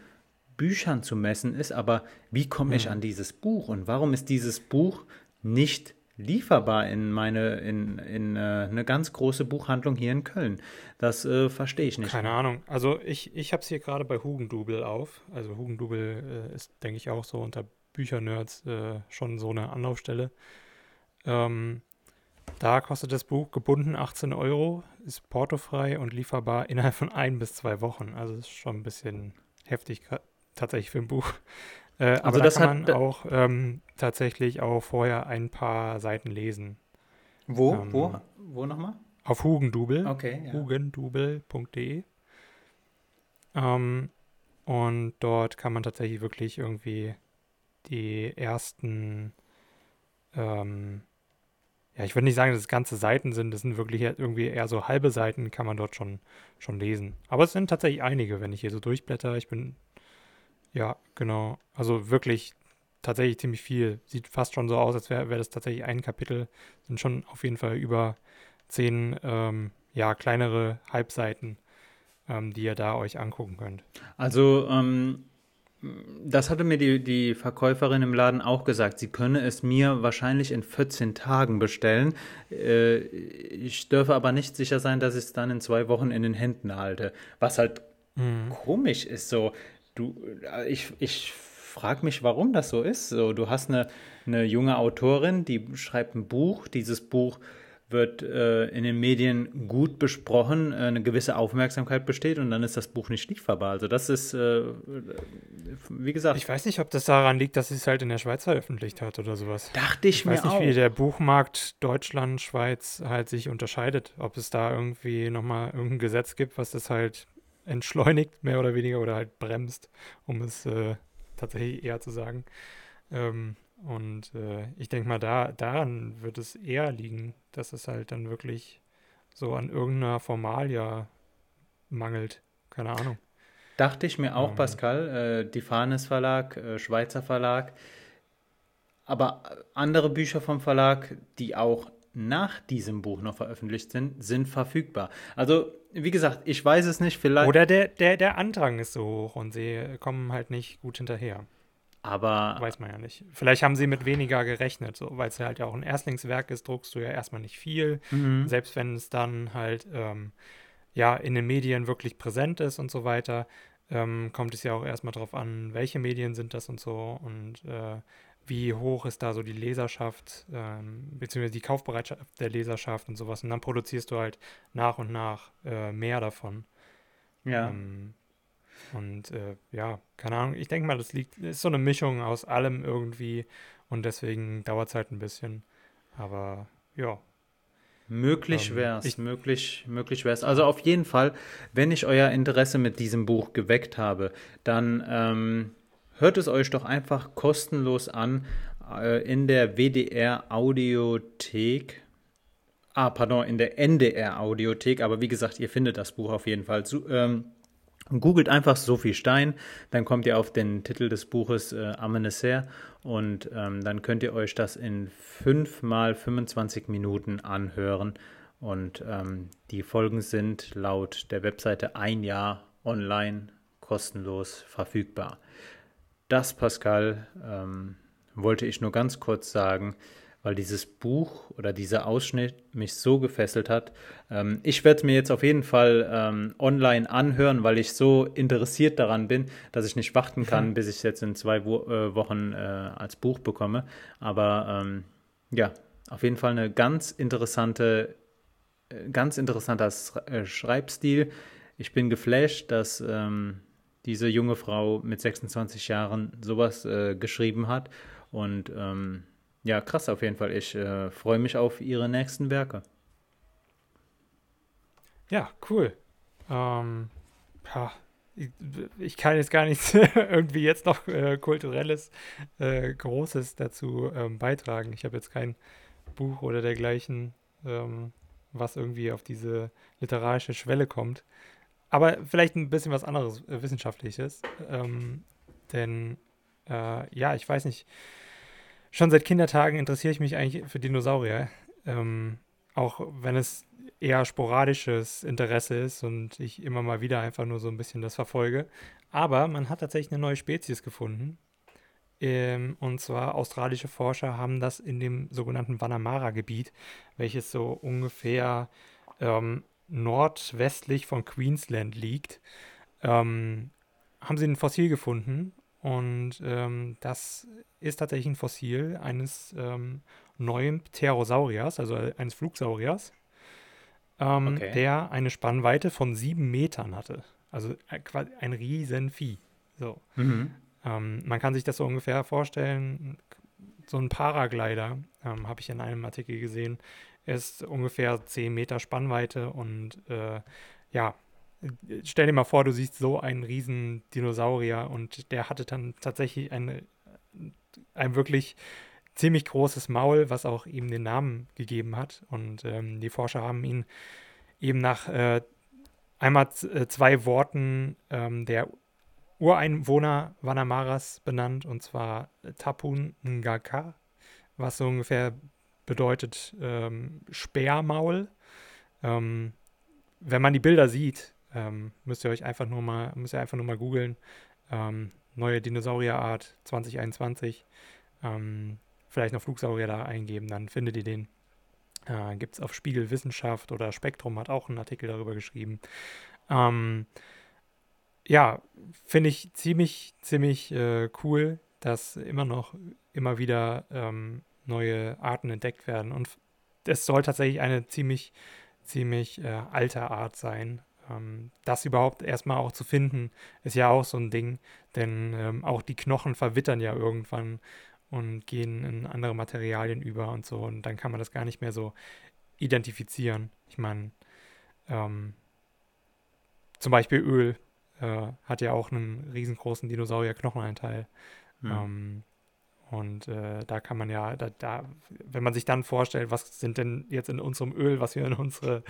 Büchern zu messen ist, aber wie komme ich mhm. an dieses Buch und warum ist dieses Buch nicht lieferbar in meine in, in äh, eine ganz große Buchhandlung hier in Köln. Das äh, verstehe ich nicht. Keine Ahnung. Also ich, ich habe es hier gerade bei Hugendubel auf. Also Hugendubel äh, ist, denke ich, auch so unter Büchernerds äh, schon so eine Anlaufstelle. Ähm, da kostet das Buch gebunden 18 Euro, ist portofrei und lieferbar innerhalb von ein bis zwei Wochen. Also ist schon ein bisschen heftig tatsächlich für ein Buch. Äh, also aber das da kann man auch ähm, tatsächlich auch vorher ein paar Seiten lesen. Wo? Ähm, wo? Wo nochmal? Auf Hugendubel. Okay. Ja. Hugendubel.de. Ähm, und dort kann man tatsächlich wirklich irgendwie die ersten, ähm, ja, ich würde nicht sagen, dass es ganze Seiten sind, das sind wirklich irgendwie eher so halbe Seiten, kann man dort schon, schon lesen. Aber es sind tatsächlich einige, wenn ich hier so durchblätter. Ich bin ja, genau. Also wirklich tatsächlich ziemlich viel. Sieht fast schon so aus, als wäre wär das tatsächlich ein Kapitel. Sind schon auf jeden Fall über zehn, ähm, ja, kleinere Halbseiten, ähm, die ihr da euch angucken könnt. Also, ähm, das hatte mir die, die Verkäuferin im Laden auch gesagt. Sie könne es mir wahrscheinlich in 14 Tagen bestellen. Äh, ich dürfe aber nicht sicher sein, dass ich es dann in zwei Wochen in den Händen halte. Was halt mhm. komisch ist so du, äh, ich, ich frage mich, warum das so ist. So, du hast eine, eine junge Autorin, die schreibt ein Buch. Dieses Buch wird äh, in den Medien gut besprochen, äh, eine gewisse Aufmerksamkeit besteht und dann ist das Buch nicht lieferbar. Also das ist, äh, wie gesagt. Ich weiß nicht, ob das daran liegt, dass sie es halt in der Schweiz veröffentlicht hat oder sowas. Dachte ich, ich mir auch. Ich weiß nicht, wie der Buchmarkt Deutschland, Schweiz halt sich unterscheidet. Ob es da irgendwie nochmal irgendein Gesetz gibt, was das halt entschleunigt, mehr oder weniger, oder halt bremst, um es äh, tatsächlich eher zu sagen. Ähm, und äh, ich denke mal, da, daran wird es eher liegen, dass es halt dann wirklich so an irgendeiner Formalia mangelt. Keine Ahnung. Dachte ich mir auch, Ähm. Pascal, äh, die Fanes Verlag, äh, Schweizer Verlag, aber andere Bücher vom Verlag, die auch nach diesem Buch noch veröffentlicht sind, sind verfügbar. Also, wie gesagt, ich weiß es nicht, vielleicht, Oder der, der, der Andrang ist so hoch und sie kommen halt nicht gut hinterher. aber Weiß man ja nicht. Vielleicht haben sie mit weniger gerechnet, so, weil es halt ja auch ein Erstlingswerk ist, druckst du ja erstmal nicht viel. Mhm. Selbst wenn es dann halt ähm, ja in den Medien wirklich präsent ist und so weiter, ähm, kommt es ja auch erstmal drauf an, welche Medien sind das und so und äh, wie hoch ist da so die Leserschaft, ähm, beziehungsweise die Kaufbereitschaft der Leserschaft und sowas. Und dann produzierst du halt nach und nach äh, mehr davon. ja. Ähm, und äh, ja, keine Ahnung, ich denke mal, das liegt, ist so eine Mischung aus allem irgendwie und deswegen dauert es halt ein bisschen. Aber ja, Möglich Ähm, wär's, ich- möglich, möglich wär's. Also auf jeden Fall, wenn ich euer Interesse mit diesem Buch geweckt habe, dann ähm, hört es euch doch einfach kostenlos an äh, in der WDR Audiothek. Ah, pardon, in der NDR Audiothek. Aber wie gesagt, ihr findet das Buch auf jeden Fall. Su ähm, Googelt einfach Sophie Stein, dann kommt ihr auf den Titel des Buches äh, Amanecer und ähm, dann könnt ihr euch das in 5 mal 25 Minuten anhören. Und ähm, die Folgen sind laut der Webseite ein Jahr online kostenlos verfügbar. Das, Pascal, ähm, wollte ich nur ganz kurz sagen, weil dieses Buch oder dieser Ausschnitt mich so gefesselt hat. Ähm, ich werde es mir jetzt auf jeden Fall ähm, online anhören, weil ich so interessiert daran bin, dass ich nicht warten kann, bis ich es jetzt in zwei Wo äh, Wochen äh, als Buch bekomme. Aber ähm, ja, auf jeden Fall eine ganz interessante, äh, ganz interessanter äh, Schreibstil. Ich bin geflasht, dass ähm, diese junge Frau mit 26 Jahren sowas äh, geschrieben hat. Und ähm, ja, krass auf jeden Fall. Ich äh, freue mich auf ihre nächsten Werke. ja, cool. Ähm, ja, ich, ich kann jetzt gar nichts irgendwie jetzt noch äh, kulturelles äh, Großes dazu ähm, beitragen. Ich habe jetzt kein Buch oder dergleichen, ähm, was irgendwie auf diese literarische Schwelle kommt. Aber vielleicht ein bisschen was anderes, äh, Wissenschaftliches. Ähm, denn, äh, ja, ich weiß nicht, schon seit Kindertagen interessiere ich mich eigentlich für Dinosaurier. Ähm, auch wenn es eher sporadisches Interesse ist und ich immer mal wieder einfach nur so ein bisschen das verfolge. Aber man hat tatsächlich eine neue Spezies gefunden. Ähm, und zwar australische Forscher haben das in dem sogenannten Wanamara-Gebiet, welches so ungefähr ähm, nordwestlich von Queensland liegt, ähm, haben sie ein Fossil gefunden. Und ähm, das ist tatsächlich ein Fossil eines ähm, neuen Pterosauriers, also eines Flugsauriers, ähm, Okay. der eine Spannweite von sieben Metern hatte. Also äh, quasi ein Riesenvieh. So. Mhm. Ähm, man kann sich das so ungefähr vorstellen, so ein Paraglider, ähm, habe ich in einem Artikel gesehen, ist ungefähr 10 Meter Spannweite und äh, ja, stell dir mal vor, du siehst so einen riesen Dinosaurier und der hatte dann tatsächlich eine, ein wirklich ziemlich großes Maul, was auch ihm den Namen gegeben hat. Und ähm, die Forscher haben ihn eben nach äh, einmal äh, zwei Worten ähm, der Ureinwohner Wanamaras benannt, und zwar Tapun Ngaka, was so ungefähr bedeutet ähm, Speermaul. Ähm, wenn man die Bilder sieht, ähm, müsst ihr euch einfach nur mal, müsst ihr einfach nur mal googeln. Ähm, neue Dinosaurierart 2021. Ähm, vielleicht noch Flugsaurier da eingeben, dann findet ihr den. Äh, Gibt es auf Spiegel Wissenschaft oder Spektrum hat auch einen Artikel darüber geschrieben. Ähm, ja, finde ich ziemlich, ziemlich äh, cool, dass immer noch, immer wieder ähm, neue Arten entdeckt werden. Und es soll tatsächlich eine ziemlich, ziemlich äh, alte Art sein. Ähm, das überhaupt erstmal auch zu finden, ist ja auch so ein Ding, denn ähm, auch die Knochen verwittern ja irgendwann und gehen in andere Materialien über und so. Und dann kann man das gar nicht mehr so identifizieren. Ich meine, ähm, zum Beispiel Öl äh, hat ja auch einen riesengroßen Dinosaurier-Knochenanteil. Hm. Ähm, Und äh, da kann man ja, da, da, wenn man sich dann vorstellt, was sind denn jetzt in unserem Öl, was wir in unsere,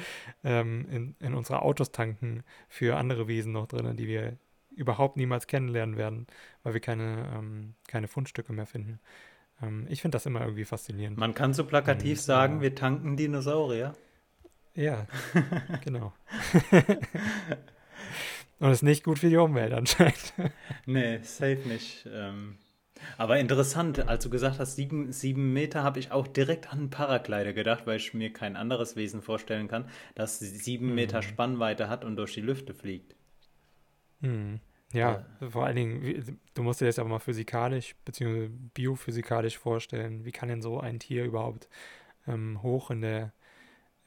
ähm, in, in unsere Autos tanken, für andere Wesen noch drin, die wir überhaupt niemals kennenlernen werden, weil wir keine, ähm, keine Fundstücke mehr finden. Ähm, ich finde das immer irgendwie faszinierend. Man kann so plakativ Und, sagen, äh, wir tanken Dinosaurier. Ja, genau. Und ist nicht gut für die Umwelt anscheinend. nee, safe nicht. Ähm, aber interessant, als du gesagt hast, sieben, sieben Meter, habe ich auch direkt an Paraglider gedacht, weil ich mir kein anderes Wesen vorstellen kann, das sieben mhm. Meter Spannweite hat und durch die Lüfte fliegt. Mhm. Ja, ja, vor allen Dingen, du musst dir das aber mal physikalisch bzw. biophysikalisch vorstellen. Wie kann denn so ein Tier überhaupt ähm, hoch in der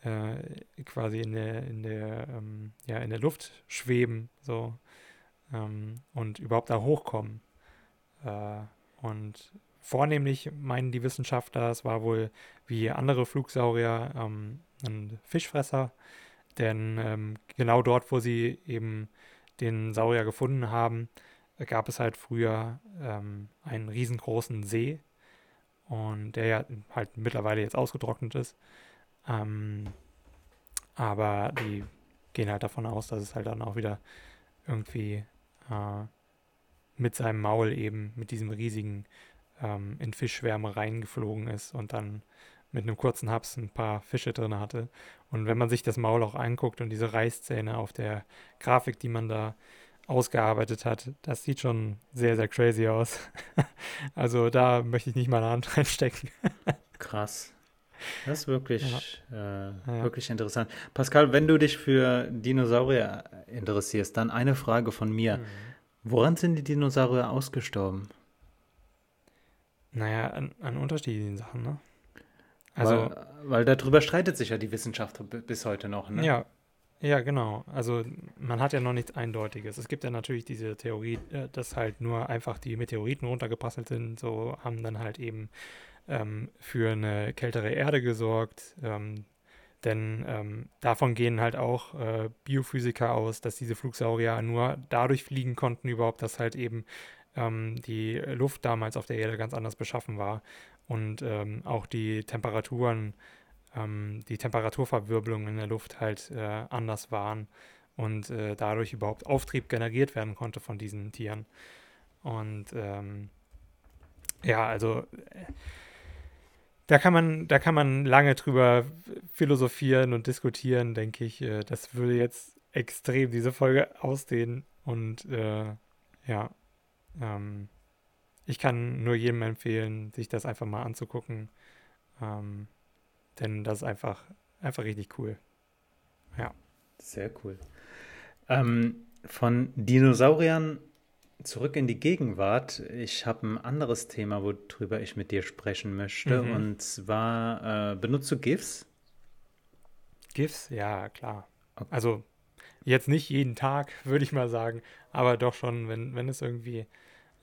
äh, quasi in der, in der, ähm, ja, in der Luft schweben so ähm, und überhaupt da hochkommen. Äh, und vornehmlich meinen die Wissenschaftler, es war wohl wie andere Flugsaurier ähm, ein Fischfresser, denn ähm, genau dort, wo sie eben den Saurier gefunden haben, gab es halt früher ähm, einen riesengroßen See und der ja halt mittlerweile jetzt ausgetrocknet ist. Ähm, aber die gehen halt davon aus, dass es halt dann auch wieder irgendwie äh, mit seinem Maul eben, mit diesem riesigen ähm, in Fischschwärme reingeflogen ist und dann mit einem kurzen Haps ein paar Fische drin hatte. Und wenn man sich das Maul auch anguckt und diese Reißzähne auf der Grafik, die man da ausgearbeitet hat, das sieht schon sehr, sehr crazy aus. also da möchte ich nicht mal eine Hand reinstecken. Krass. Das ist wirklich, ja. Äh, ja. wirklich interessant. Pascal, wenn du dich für Dinosaurier interessierst, dann eine Frage von mir. Mhm. Woran sind die Dinosaurier ausgestorben? Naja, an, an unterschiedlichen Sachen, ne? Also, weil, weil darüber streitet sich ja die Wissenschaft bis heute noch, ne? Ja, ja, genau. Also man hat ja noch nichts Eindeutiges. Es gibt ja natürlich diese Theorie, äh, dass halt nur einfach die Meteoriten runtergeprasselt sind, so haben dann halt eben ähm, für eine kältere Erde gesorgt. Ähm, denn ähm, davon gehen halt auch äh, Biophysiker aus, dass diese Flugsaurier nur dadurch fliegen konnten überhaupt, dass halt eben ähm, die Luft damals auf der Erde ganz anders beschaffen war und ähm, auch die Temperaturen, ähm, die Temperaturverwirbelungen in der Luft halt äh, anders waren und äh, dadurch überhaupt Auftrieb generiert werden konnte von diesen Tieren. Und ähm, ja, also äh, da kann man, da kann man lange drüber philosophieren und diskutieren, denke ich. Äh, das würde jetzt extrem diese Folge ausdehnen. Und äh, ja, ähm, ich kann nur jedem empfehlen, sich das einfach mal anzugucken. Ähm, denn das ist einfach, einfach richtig cool. Ja. Sehr cool. Ähm, von Dinosauriern zurück in die Gegenwart. Ich habe ein anderes Thema, worüber ich mit dir sprechen möchte. Mhm. Und zwar, äh, benutzt du GIFs? GIFs? Ja, klar. Okay. Also jetzt nicht jeden Tag, würde ich mal sagen, aber doch schon, wenn, wenn es irgendwie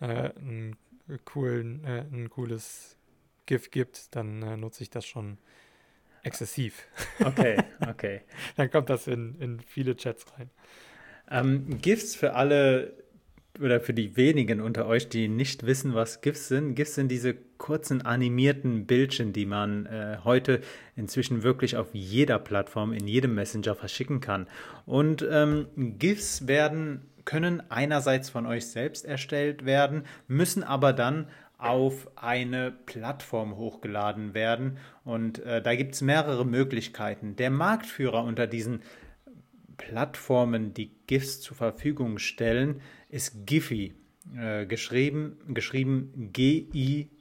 äh, ein, coolen, äh, ein cooles GIF gibt, dann äh, nutze ich das schon exzessiv. Okay, okay. dann kommt das in, in viele Chats rein. Ähm, GIFs für alle oder für die wenigen unter euch, die nicht wissen, was GIFs sind, GIFs sind diese kurzen animierten Bildchen, die man äh, heute inzwischen wirklich auf jeder Plattform, in jedem Messenger verschicken kann. Und ähm, GIFs werden, können einerseits von euch selbst erstellt werden, müssen aber dann auf eine Plattform hochgeladen werden. Und äh, da gibt es mehrere Möglichkeiten. Der Marktführer unter diesen Plattformen, die GIFs zur Verfügung stellen, ist Giphy, äh, geschrieben, geschrieben G-I-P-H-Y.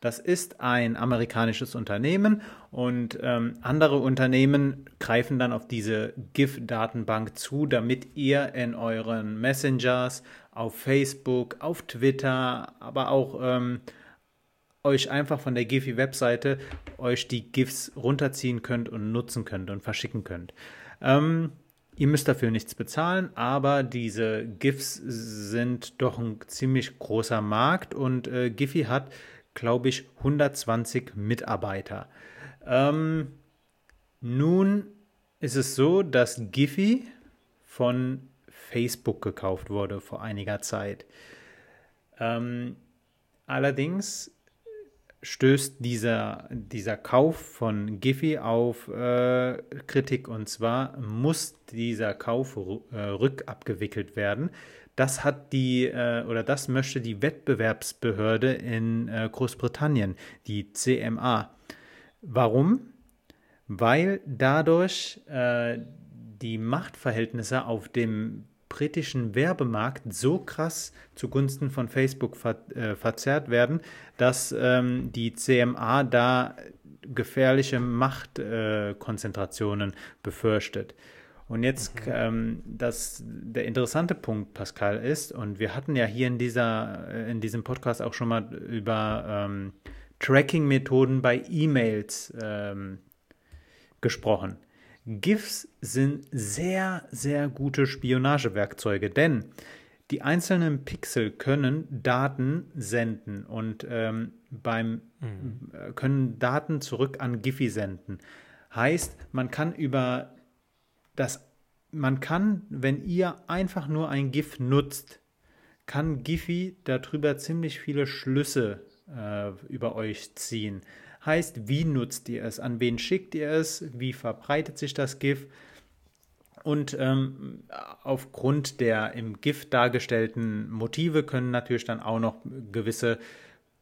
Das ist ein amerikanisches Unternehmen und ähm, andere Unternehmen greifen dann auf diese GIF-Datenbank zu, damit ihr in euren Messengers, auf Facebook, auf Twitter, aber auch ähm, euch einfach von der Giphy-Webseite euch die GIFs runterziehen könnt und nutzen könnt und verschicken könnt. Ähm, Ihr müsst dafür nichts bezahlen, aber diese GIFs sind doch ein ziemlich großer Markt und äh, Giphy hat, glaube ich, 120 Mitarbeiter. Ähm, nun ist es so, dass Giphy von Facebook gekauft wurde vor einiger Zeit. Ähm, allerdings stößt dieser, dieser Kauf von Giphy auf äh, Kritik und zwar muss dieser Kauf äh, rückabgewickelt werden. Das hat die äh, oder das möchte die Wettbewerbsbehörde in äh, Großbritannien, die CMA. Warum? Weil dadurch äh, die Machtverhältnisse auf dem britischen Werbemarkt so krass zugunsten von Facebook ver äh, verzerrt werden, dass ähm, die CMA da gefährliche Machtkonzentrationen äh, befürchtet. Und jetzt mhm. ähm, das, der interessante Punkt, Pascal, ist, und wir hatten ja hier in, dieser, äh, in diesem Podcast auch schon mal über ähm, Tracking-Methoden bei E-Mails ähm, gesprochen. GIFs sind sehr, sehr gute Spionagewerkzeuge, denn die einzelnen Pixel können Daten senden und ähm, beim mhm. Können Daten zurück an Giphy senden. Heißt, man kann über das, man kann, wenn ihr einfach nur ein GIF nutzt, kann Giphy darüber ziemlich viele Schlüsse äh, über euch ziehen. Heißt, wie nutzt ihr es? An wen schickt ihr es? Wie verbreitet sich das GIF? Und ähm, aufgrund der im GIF dargestellten Motive können natürlich dann auch noch gewisse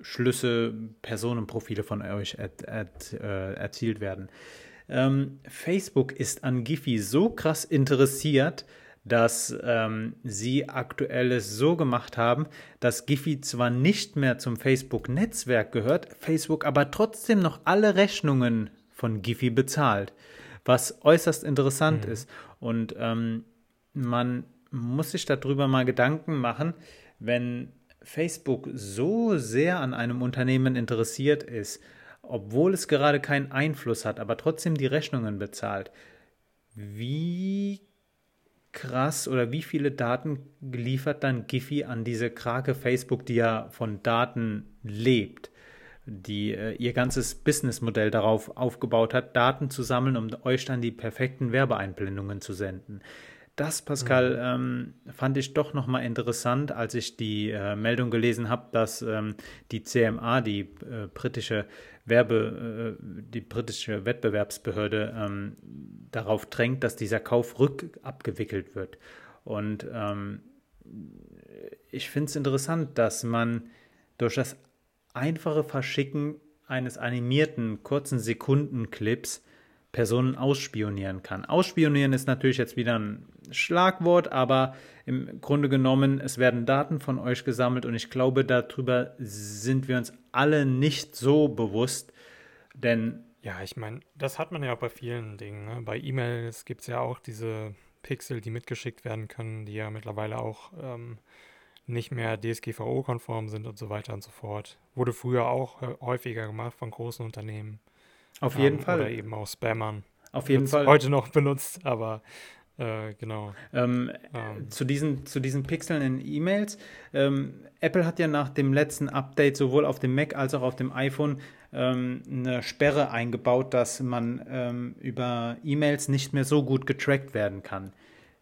Schlüsse, Personenprofile von euch er, er, äh, erzielt werden. Ähm, Facebook ist an Giphy so krass interessiert, dass ähm, sie aktuell es so gemacht haben, dass Giphy zwar nicht mehr zum Facebook-Netzwerk gehört, Facebook aber trotzdem noch alle Rechnungen von Giphy bezahlt, was äußerst interessant mhm. ist. Und ähm, man muss sich darüber mal Gedanken machen, wenn Facebook so sehr an einem Unternehmen interessiert ist, obwohl es gerade keinen Einfluss hat, aber trotzdem die Rechnungen bezahlt. Wie krass oder wie viele Daten liefert dann Giphy an diese Krake Facebook, die ja von Daten lebt, die äh, ihr ganzes Businessmodell darauf aufgebaut hat, Daten zu sammeln, um euch dann die perfekten Werbeeinblendungen zu senden. Das, Pascal, mhm. ähm, fand ich doch nochmal interessant, als ich die äh, Meldung gelesen habe, dass ähm, die CMA, die äh, britische Werbe, äh, die britische Wettbewerbsbehörde ähm, darauf drängt, dass dieser Kauf rückabgewickelt wird. Und ähm, ich finde es interessant, dass man durch das einfache Verschicken eines animierten kurzen Sekundenclips Personen ausspionieren kann. Ausspionieren ist natürlich jetzt wieder ein Schlagwort, aber im Grunde genommen, es werden Daten von euch gesammelt und ich glaube, darüber sind wir uns alle nicht so bewusst, denn. Ja, ich meine, das hat man ja auch bei vielen Dingen. Ne? Bei E-Mails gibt es ja auch diese Pixel, die mitgeschickt werden können, die ja mittlerweile auch ähm, nicht mehr DSGVO-konform sind und so weiter und so fort. Wurde früher auch häufiger gemacht von großen Unternehmen. Auf jeden ähm, Fall. Oder eben auch Spammern. Auf jeden Fall. Heute noch benutzt, aber äh, genau. Ähm, ähm. Zu, diesen, zu diesen Pixeln in E-Mails. Ähm, Apple hat ja nach dem letzten Update sowohl auf dem Mac als auch auf dem iPhone ähm, eine Sperre eingebaut, dass man ähm, über E-Mails nicht mehr so gut getrackt werden kann.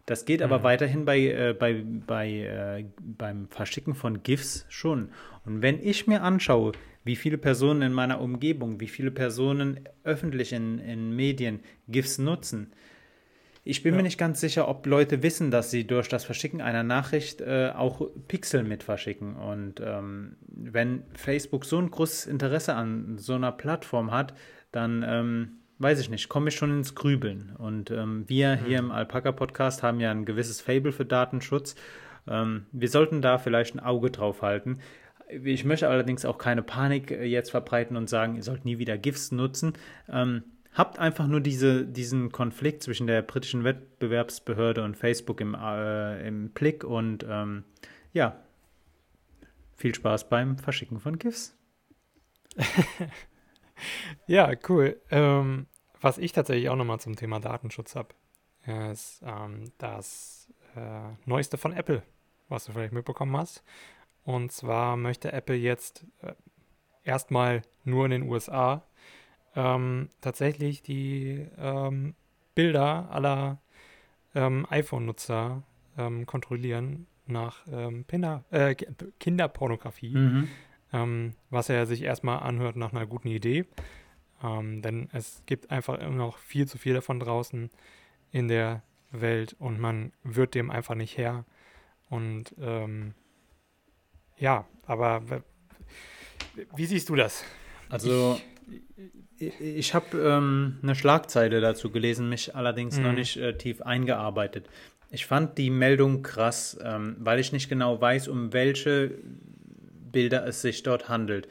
Das geht aber mhm. weiterhin bei, äh, bei, bei, äh, beim Verschicken von GIFs schon. Und wenn ich mir anschaue, wie viele Personen in meiner Umgebung, wie viele Personen öffentlich in, in Medien GIFs nutzen, ich bin ja. mir nicht ganz sicher, ob Leute wissen, dass sie durch das Verschicken einer Nachricht äh, auch Pixel mit verschicken. Und ähm, wenn Facebook so ein großes Interesse an so einer Plattform hat, dann ähm, weiß ich nicht, komme ich schon ins Grübeln. Und ähm, wir mhm. hier im Alpaka-Podcast haben ja ein gewisses Fable für Datenschutz. Ähm, wir sollten da vielleicht ein Auge drauf halten. Ich möchte allerdings auch keine Panik äh, jetzt verbreiten und sagen, ihr sollt nie wieder GIFs nutzen. Ähm, habt einfach nur diese, diesen Konflikt zwischen der britischen Wettbewerbsbehörde und Facebook im, äh, im Blick und ähm, ja, viel Spaß beim Verschicken von GIFs. ja, cool. Ähm, was ich tatsächlich auch nochmal zum Thema Datenschutz habe, ist ähm, das äh, Neueste von Apple, was du vielleicht mitbekommen hast. Und zwar möchte Apple jetzt äh, erstmal nur in den USA ähm, tatsächlich die ähm, Bilder aller ähm, iPhone-Nutzer ähm, kontrollieren nach ähm, Pinder, äh, Kinderpornografie. Mhm. ähm, was er sich erstmal anhört nach einer guten Idee. Denn es gibt einfach immer noch viel zu viel davon draußen in der Welt und man wird dem einfach nicht her. Und ja, aber wie siehst du das? Also ich, ich habe ähm, eine Schlagzeile dazu gelesen, mich allerdings mhm. noch nicht äh, tief eingearbeitet. Ich fand die Meldung krass, ähm, weil ich nicht genau weiß, um welche Bilder es sich dort handelt.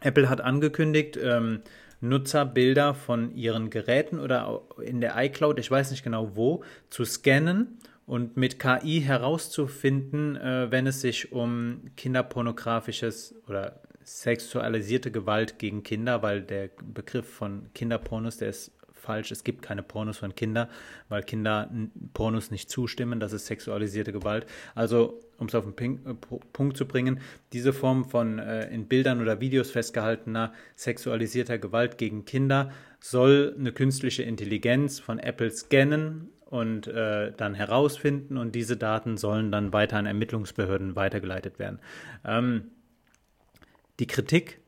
Apple hat angekündigt, ähm, Nutzerbilder von ihren Geräten oder in der iCloud, ich weiß nicht genau wo, zu scannen und mit KI herauszufinden, äh, wenn es sich um kinderpornografisches oder sexualisierte Gewalt gegen Kinder, weil der Begriff von Kinderpornos, der ist falsch. Es gibt keine Pornos von Kindern, weil Kinder Pornos nicht zustimmen. Das ist sexualisierte Gewalt. Also, um es auf den Pink, äh, Punkt zu bringen, diese Form von äh, in Bildern oder Videos festgehaltener sexualisierter Gewalt gegen Kinder soll eine künstliche Intelligenz von Apple scannen und äh, dann herausfinden und diese Daten sollen dann weiter an Ermittlungsbehörden weitergeleitet werden. Ähm, die Kritik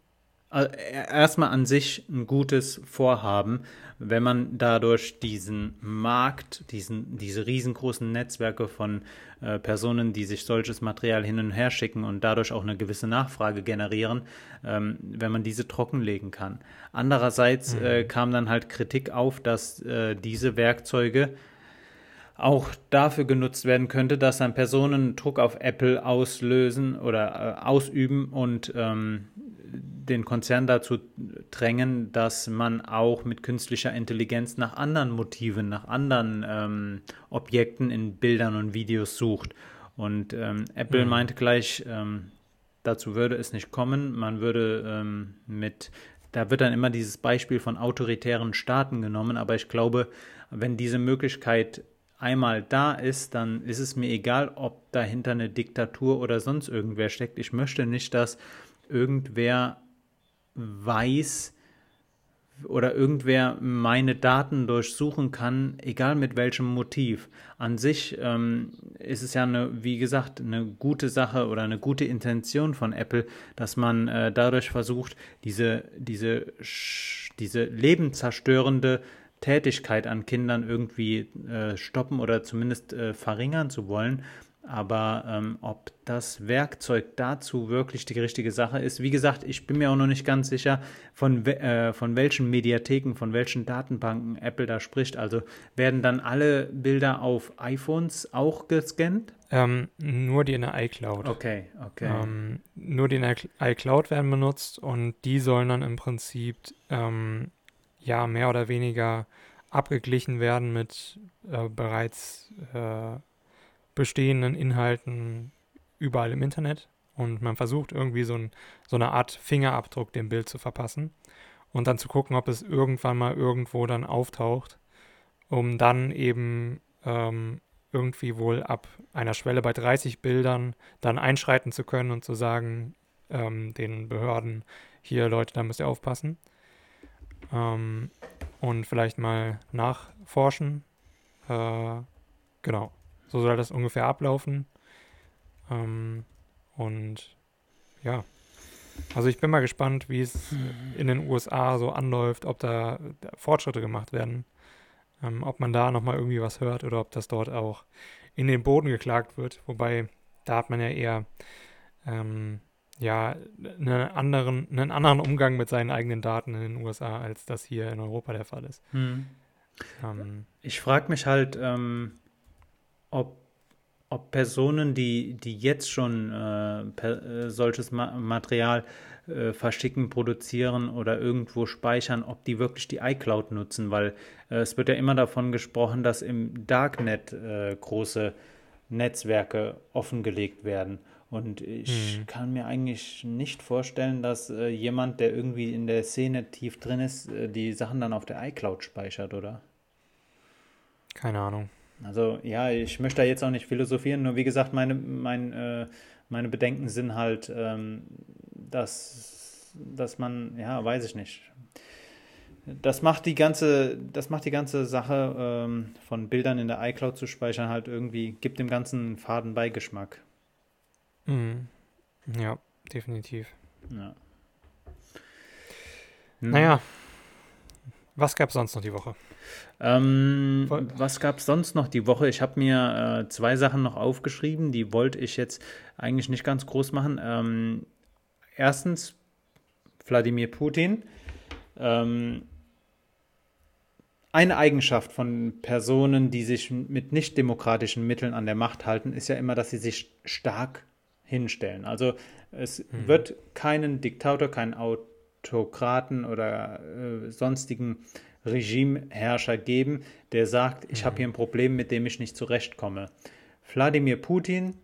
äh, erstmal an sich ein gutes Vorhaben, wenn man dadurch diesen Markt, diesen, diese riesengroßen Netzwerke von äh, Personen, die sich solches Material hin und her schicken und dadurch auch eine gewisse Nachfrage generieren, ähm, wenn man diese trockenlegen kann. Andererseits mhm. äh, kam dann halt Kritik auf, dass äh, diese Werkzeuge auch dafür genutzt werden könnte, dass dann Personen Druck auf Apple auslösen oder äh, ausüben und ähm, den Konzern dazu drängen, dass man auch mit künstlicher Intelligenz nach anderen Motiven, nach anderen ähm, Objekten in Bildern und Videos sucht. Und ähm, Apple mhm. meinte gleich, ähm, dazu würde es nicht kommen. Man würde ähm, mit, da wird dann immer dieses Beispiel von autoritären Staaten genommen, aber ich glaube, wenn diese Möglichkeit einmal da ist, dann ist es mir egal, ob dahinter eine Diktatur oder sonst irgendwer steckt. Ich möchte nicht, dass irgendwer weiß oder irgendwer meine Daten durchsuchen kann, egal mit welchem Motiv. An sich ähm, ist es ja eine, wie gesagt, eine gute Sache oder eine gute Intention von Apple, dass man äh, dadurch versucht, diese, diese, diese lebenszerstörende Tätigkeit an Kindern irgendwie äh, stoppen oder zumindest äh, verringern zu wollen. Aber ähm, ob das Werkzeug dazu wirklich die richtige Sache ist, wie gesagt, ich bin mir auch noch nicht ganz sicher, von, äh, von welchen Mediatheken, von welchen Datenbanken Apple da spricht. Also werden dann alle Bilder auf iPhones auch gescannt? Ähm, nur die in der iCloud. Okay, okay. Ähm, nur die in der iCloud werden benutzt und die sollen dann im Prinzip ähm, ja mehr oder weniger abgeglichen werden mit äh, bereits äh, bestehenden Inhalten überall im Internet und man versucht irgendwie so, ein, so eine Art Fingerabdruck dem Bild zu verpassen und dann zu gucken, ob es irgendwann mal irgendwo dann auftaucht, um dann eben ähm, irgendwie wohl ab einer Schwelle bei 30 Bildern dann einschreiten zu können und zu sagen, ähm, den Behörden, hier Leute, da müsst ihr aufpassen. Ähm, und vielleicht mal nachforschen. Äh, genau. So soll das ungefähr ablaufen. Ähm, und ja. Also ich bin mal gespannt, wie es in den USA so anläuft, ob da Fortschritte gemacht werden. Ähm, ob man da nochmal irgendwie was hört oder ob das dort auch in den Boden geklagt wird. Wobei, da hat man ja eher ähm, ja, einen anderen, einen anderen Umgang mit seinen eigenen Daten in den USA, als das hier in Europa der Fall ist. Hm. Ähm, ich frage mich halt, ähm, ob, ob Personen, die, die jetzt schon äh, per, äh, solches Ma Material äh, verschicken, produzieren oder irgendwo speichern, ob die wirklich die iCloud nutzen, weil äh, es wird ja immer davon gesprochen, dass im Darknet äh, große Netzwerke offengelegt werden. Und ich hm. kann mir eigentlich nicht vorstellen, dass äh, jemand, der irgendwie in der Szene tief drin ist, die Sachen dann auf der iCloud speichert, oder? Keine Ahnung. Also ja, ich möchte da jetzt auch nicht philosophieren, nur wie gesagt, meine, mein, äh, meine Bedenken sind halt, ähm, dass, dass man, ja, weiß ich nicht. Das macht die ganze, das macht die ganze Sache ähm, von Bildern in der iCloud zu speichern halt irgendwie, gibt dem ganzen faden Beigeschmack. Mhm. Ja, definitiv. Ja. Hm. Naja, was gab es sonst noch die Woche? Ähm, was gab es sonst noch die Woche? Ich habe mir äh, zwei Sachen noch aufgeschrieben, die wollte ich jetzt eigentlich nicht ganz groß machen. Ähm, erstens, Wladimir Putin. Ähm, eine Eigenschaft von Personen, die sich mit nicht demokratischen Mitteln an der Macht halten, ist ja immer, dass sie sich stark hinstellen. Also es mhm. wird keinen Diktator, keinen Autokraten oder äh, sonstigen Regimeherrscher geben, der sagt, ich habe mhm. hier ein Problem, mit dem ich nicht zurechtkomme. Wladimir Putin,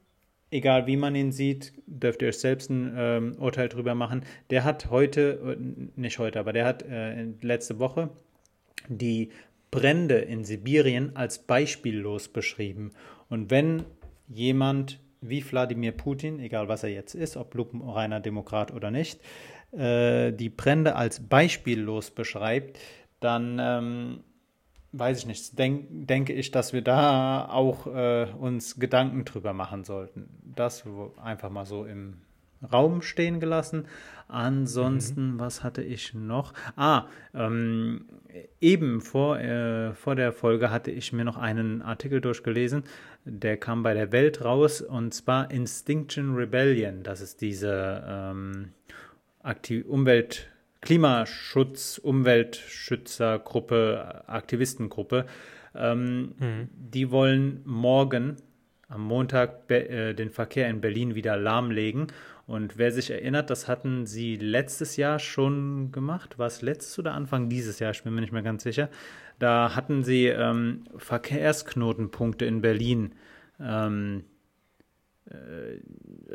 egal wie man ihn sieht, dürft ihr euch selbst ein ähm, Urteil drüber machen, der hat heute, äh, nicht heute, aber der hat äh, letzte Woche die Brände in Sibirien als beispiellos beschrieben. Und wenn jemand wie Wladimir Putin, egal was er jetzt ist, ob lupenreiner Demokrat oder nicht, äh, die Brände als beispiellos beschreibt, dann ähm, weiß ich nicht, denk, denke ich, dass wir da auch äh, uns Gedanken drüber machen sollten. Das einfach mal so im Raum stehen gelassen. Ansonsten, mhm. was hatte ich noch? Ah, ähm, eben vor, äh, vor der Folge hatte ich mir noch einen Artikel durchgelesen, der kam bei der Welt raus und zwar Instinction Rebellion. Das ist diese ähm, Umwelt- Klimaschutz, Umweltschützergruppe, Aktivistengruppe, ähm, mhm. die wollen morgen am Montag äh, den Verkehr in Berlin wieder lahmlegen. Und wer sich erinnert, das hatten sie letztes Jahr schon gemacht. War es letztes oder Anfang dieses Jahr? Ich bin mir nicht mehr ganz sicher. Da hatten sie ähm, Verkehrsknotenpunkte in Berlin ähm, äh,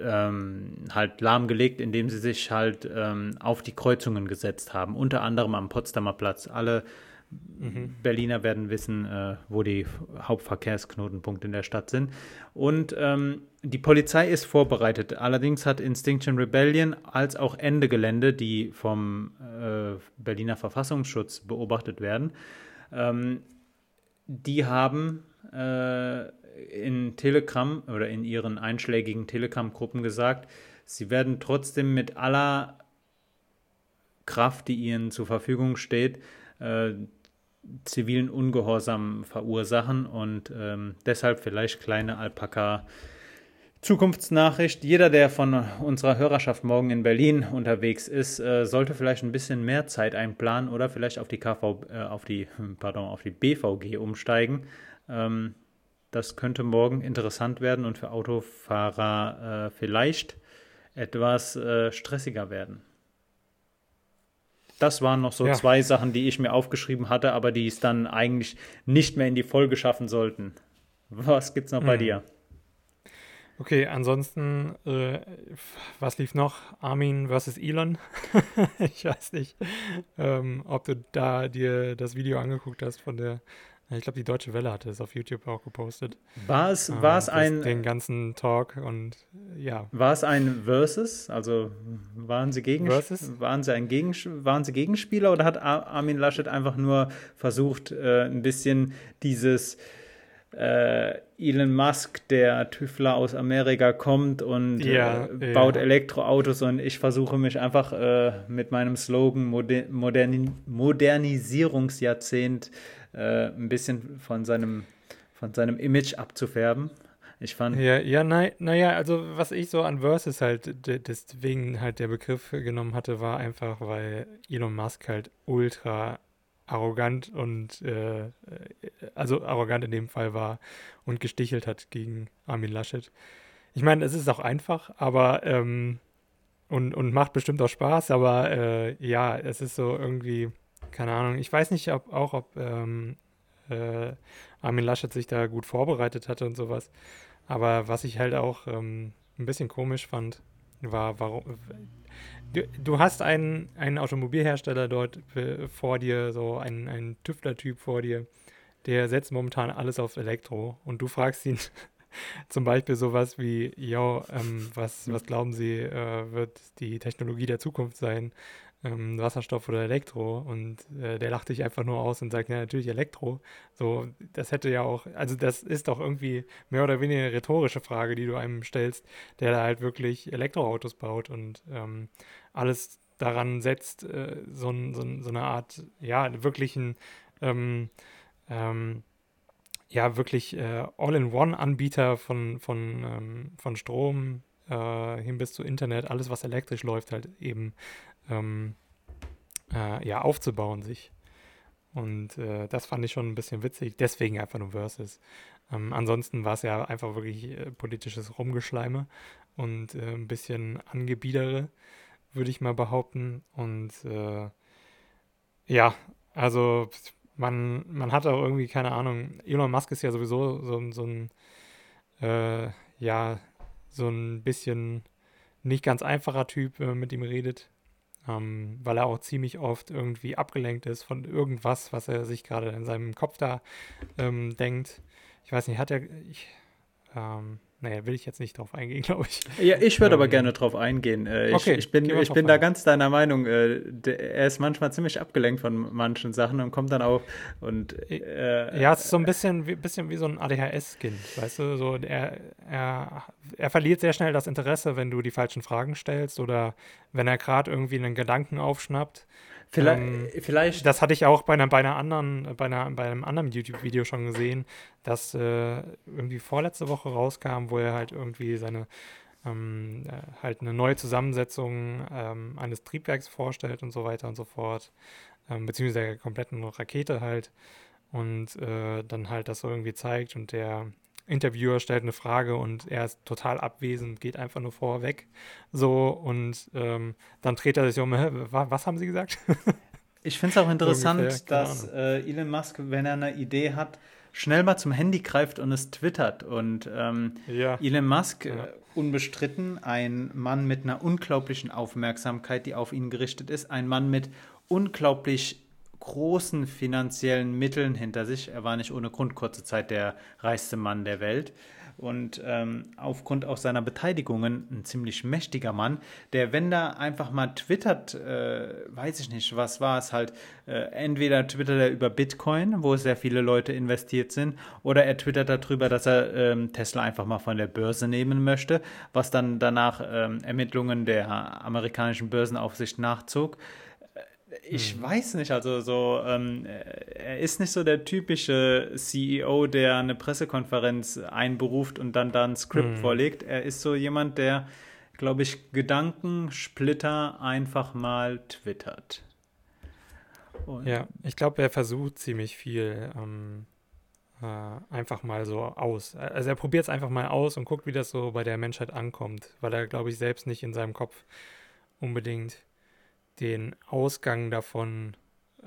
ähm, halt lahmgelegt, indem sie sich halt ähm, auf die Kreuzungen gesetzt haben, unter anderem am Potsdamer Platz. Alle mhm. Berliner werden wissen, äh, wo die Hauptverkehrsknotenpunkte in der Stadt sind. Und ähm, die Polizei ist vorbereitet. Allerdings hat Instinction Rebellion als auch Ende Gelände, die vom äh, Berliner Verfassungsschutz beobachtet werden, ähm, die haben äh, in Telegram oder in ihren einschlägigen Telegram-Gruppen gesagt, sie werden trotzdem mit aller Kraft, die ihnen zur Verfügung steht, äh, zivilen Ungehorsam verursachen und ähm, deshalb vielleicht kleine Alpaka. Zukunftsnachricht. Jeder, der von unserer Hörerschaft morgen in Berlin unterwegs ist, äh, sollte vielleicht ein bisschen mehr Zeit einplanen oder vielleicht auf die KV, äh, auf die, pardon, auf die BVG umsteigen. Ähm, das könnte morgen interessant werden und für Autofahrer äh, vielleicht etwas äh, stressiger werden. Das waren noch so ja. zwei Sachen, die ich mir aufgeschrieben hatte, aber die es dann eigentlich nicht mehr in die Folge schaffen sollten. Was gibt's noch mhm. bei dir? Okay, ansonsten, äh, was lief noch? Armin versus Elon. ich weiß nicht, ähm, ob du da dir das Video angeguckt hast von der ich glaube, die Deutsche Welle hatte es auf YouTube auch gepostet. War es, äh, war es ein. Den ganzen Talk und ja. War es ein Versus? Also waren sie, gegen, Versus? Waren sie, ein gegen, waren sie Gegenspieler oder hat Armin Laschet einfach nur versucht, äh, ein bisschen dieses. Äh, Elon Musk, der Tüftler aus Amerika, kommt und ja, äh, baut ja. Elektroautos und ich versuche mich einfach äh, mit meinem Slogan Moder Moderni Modernisierungsjahrzehnt äh, ein bisschen von seinem, von seinem Image abzufärben. Ich fand. Ja, ja, naja, na also was ich so an Versus halt deswegen halt der Begriff genommen hatte, war einfach, weil Elon Musk halt ultra arrogant und äh, also arrogant in dem Fall war und gestichelt hat gegen Armin Laschet. Ich meine, es ist auch einfach, aber ähm, und, und macht bestimmt auch Spaß, aber äh, ja, es ist so irgendwie, keine Ahnung. Ich weiß nicht ob, auch, ob ähm, äh, Armin Laschet sich da gut vorbereitet hatte und sowas. Aber was ich halt auch ähm, ein bisschen komisch fand, war, warum. Du, du hast einen, einen Automobilhersteller dort äh, vor dir, so einen, einen Tüftler-Typ vor dir, der setzt momentan alles auf Elektro und du fragst ihn zum Beispiel sowas wie, yo, ähm, was, was glauben Sie, äh, wird die Technologie der Zukunft sein? Ähm, Wasserstoff oder Elektro und äh, der lacht dich einfach nur aus und sagt, ja, natürlich Elektro. So, das hätte ja auch, also das ist doch irgendwie mehr oder weniger eine rhetorische Frage, die du einem stellst, der da halt wirklich Elektroautos baut und ähm, alles daran setzt, äh, so, so, so, eine Art, ja, wirklichen, ähm, ähm, ja, wirklich äh, All-in-One-Anbieter von, von, ähm, von Strom äh, hin bis zu Internet, alles, was elektrisch läuft, halt eben ähm, äh, ja, aufzubauen sich. Und äh, das fand ich schon ein bisschen witzig, deswegen einfach nur Versus. Ähm, ansonsten war es ja einfach wirklich äh, politisches Rumgeschleime und äh, ein bisschen Angebiedere, würde ich mal behaupten. Und äh, ja, also man, man hat auch irgendwie, keine Ahnung, Elon Musk ist ja sowieso so, so ein, äh, ja, so ein bisschen nicht ganz einfacher Typ, wenn man mit ihm redet ähm, weil er auch ziemlich oft irgendwie abgelenkt ist von irgendwas, was er sich gerade in seinem Kopf da ähm, denkt. Ich weiß nicht, hat er, ich, ähm, naja, will ich jetzt nicht drauf eingehen, glaube ich. Ja, ich würde ähm, aber gerne drauf eingehen. Äh, ich, okay, ich bin, ich bin da ganz deiner Meinung. Äh, der, er ist manchmal ziemlich abgelenkt von manchen Sachen und kommt dann auch und äh, Ja, es ist so ein bisschen wie, bisschen wie so ein ADHS-Kind, weißt du? So, er, er, er verliert sehr schnell das Interesse, wenn du die falschen Fragen stellst oder wenn er gerade irgendwie einen Gedanken aufschnappt. Vielleicht, ähm, vielleicht. Das hatte ich auch bei einer, bei einer anderen, bei, einer, bei einem anderen YouTube-Video schon gesehen, dass äh, irgendwie vorletzte Woche rauskam, wo er halt irgendwie seine ähm, äh, halt eine neue Zusammensetzung ähm, eines Triebwerks vorstellt und so weiter und so fort, ähm, beziehungsweise der kompletten Rakete halt und äh, dann halt das so irgendwie zeigt und der Interviewer stellt eine Frage und er ist total abwesend, geht einfach nur vorweg. So, und ähm, dann dreht er sich um, was haben Sie gesagt? ich finde es auch interessant, Ungefähr, dass äh, Elon Musk, wenn er eine Idee hat, schnell mal zum Handy greift und es twittert. Und ähm, ja. Elon Musk, ja. äh, unbestritten, ein Mann mit einer unglaublichen Aufmerksamkeit, die auf ihn gerichtet ist, ein Mann mit unglaublich großen finanziellen Mitteln hinter sich. Er war nicht ohne Grund kurze Zeit der reichste Mann der Welt und ähm, aufgrund auch seiner Beteiligungen ein ziemlich mächtiger Mann, der, wenn da einfach mal twittert, äh, weiß ich nicht, was war es halt, äh, entweder twittert er über Bitcoin, wo sehr viele Leute investiert sind, oder er twittert darüber, dass er ähm, Tesla einfach mal von der Börse nehmen möchte, was dann danach ähm, Ermittlungen der amerikanischen Börsenaufsicht nachzog. Ich hm. weiß nicht, also so, ähm, er ist nicht so der typische CEO, der eine Pressekonferenz einberuft und dann da ein Skript hm. vorlegt. Er ist so jemand, der, glaube ich, Gedankensplitter einfach mal twittert. Und ja, ich glaube, er versucht ziemlich viel ähm, äh, einfach mal so aus. Also er probiert es einfach mal aus und guckt, wie das so bei der Menschheit ankommt, weil er, glaube ich, selbst nicht in seinem Kopf unbedingt den Ausgang davon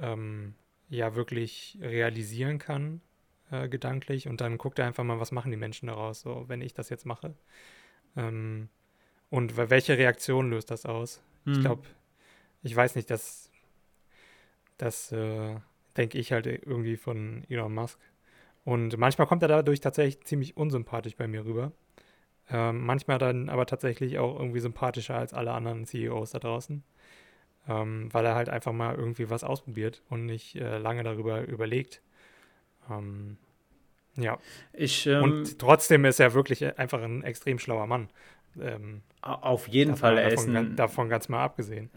ähm, ja wirklich realisieren kann, äh, gedanklich. Und dann guckt er einfach mal, was machen die Menschen daraus, so wenn ich das jetzt mache. Ähm, und welche Reaktion löst das aus? Mhm. Ich glaube, ich weiß nicht, das, das äh, denke ich halt irgendwie von Elon Musk. Und manchmal kommt er dadurch tatsächlich ziemlich unsympathisch bei mir rüber. Ähm, manchmal dann aber tatsächlich auch irgendwie sympathischer als alle anderen CEOs da draußen ähm, weil er halt einfach mal irgendwie was ausprobiert und nicht äh, lange darüber überlegt. Ähm, ja. Ich, ähm, und trotzdem ist er wirklich einfach ein extrem schlauer Mann. Ähm, auf jeden Fall, er davon, ist ein, davon ganz mal abgesehen.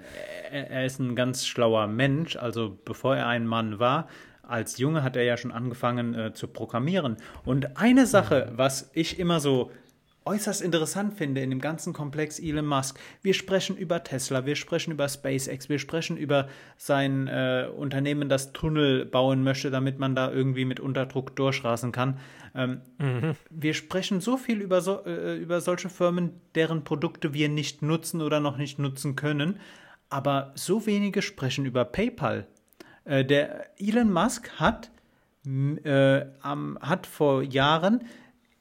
Er, er ist ein ganz schlauer Mensch. Also bevor er ein Mann war, als Junge hat er ja schon angefangen äh, zu programmieren. Und eine Sache, mhm. was ich immer so äußerst interessant finde in dem ganzen Komplex Elon Musk. Wir sprechen über Tesla, wir sprechen über SpaceX, wir sprechen über sein äh, Unternehmen, das Tunnel bauen möchte, damit man da irgendwie mit Unterdruck durchrasen kann. Ähm, mhm. Wir sprechen so viel über, so, äh, über solche Firmen, deren Produkte wir nicht nutzen oder noch nicht nutzen können, aber so wenige sprechen über PayPal. Äh, der Elon Musk hat, äh, hat vor Jahren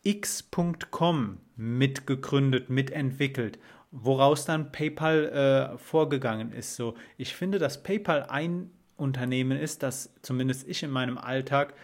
x.com mitgegründet, mitentwickelt, woraus dann PayPal äh, vorgegangen ist. So, ich finde, dass PayPal ein Unternehmen ist, das zumindest ich in meinem Alltag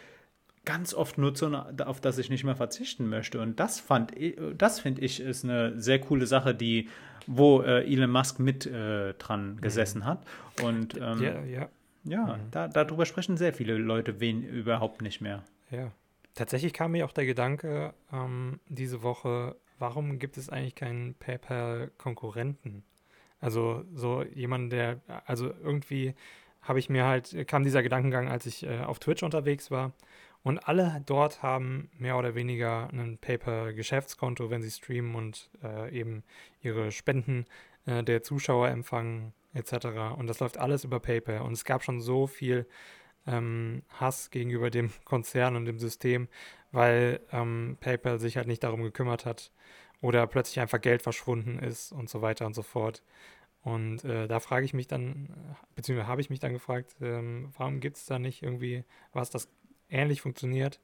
ganz oft nutze und auf das ich nicht mehr verzichten möchte. Und das fand das finde ich ist eine sehr coole Sache, die wo äh, Elon Musk mit äh, dran mhm. gesessen hat. Und ähm, ja, ja. ja mhm. da, darüber sprechen sehr viele Leute wen überhaupt nicht mehr. Ja. Tatsächlich kam mir auch der Gedanke ähm, diese Woche, warum gibt es eigentlich keinen PayPal-Konkurrenten? Also so jemand, der, also irgendwie habe ich mir halt, kam dieser Gedankengang, als ich äh, auf Twitch unterwegs war. Und alle dort haben mehr oder weniger ein PayPal-Geschäftskonto, wenn sie streamen und äh, eben ihre Spenden äh, der Zuschauer empfangen, etc. Und das läuft alles über PayPal. Und es gab schon so viel ähm, Hass gegenüber dem Konzern und dem System, weil ähm, PayPal sich halt nicht darum gekümmert hat oder plötzlich einfach Geld verschwunden ist und so weiter und so fort. Und äh, da frage ich mich dann, beziehungsweise habe ich mich dann gefragt, ähm, warum gibt es da nicht irgendwie was, das ähnlich funktioniert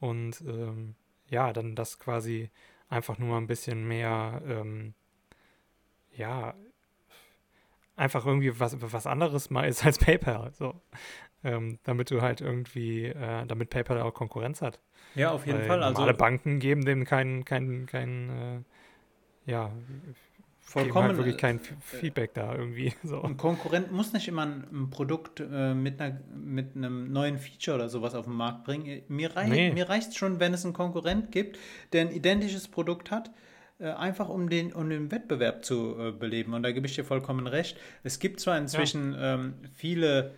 und ähm, ja, dann das quasi einfach nur ein bisschen mehr, ähm, ja, einfach irgendwie was, was anderes mal ist als PayPal. So ähm, damit du halt irgendwie, äh, damit PayPal auch Konkurrenz hat. Ja, auf jeden Weil Fall. Also alle Banken geben dem kein, kein, kein, äh, ja, vollkommen halt wirklich kein Feedback da irgendwie. So. Ein Konkurrent muss nicht immer ein, Produkt äh, mit, einer, mit einem neuen Feature oder sowas auf den Markt bringen. Mir, rei nee. mir reicht es schon, wenn es einen Konkurrent gibt, der ein identisches Produkt hat, äh, einfach um den, um den Wettbewerb zu äh, beleben. Und da gebe ich dir vollkommen recht. Es gibt zwar inzwischen ja. ähm, viele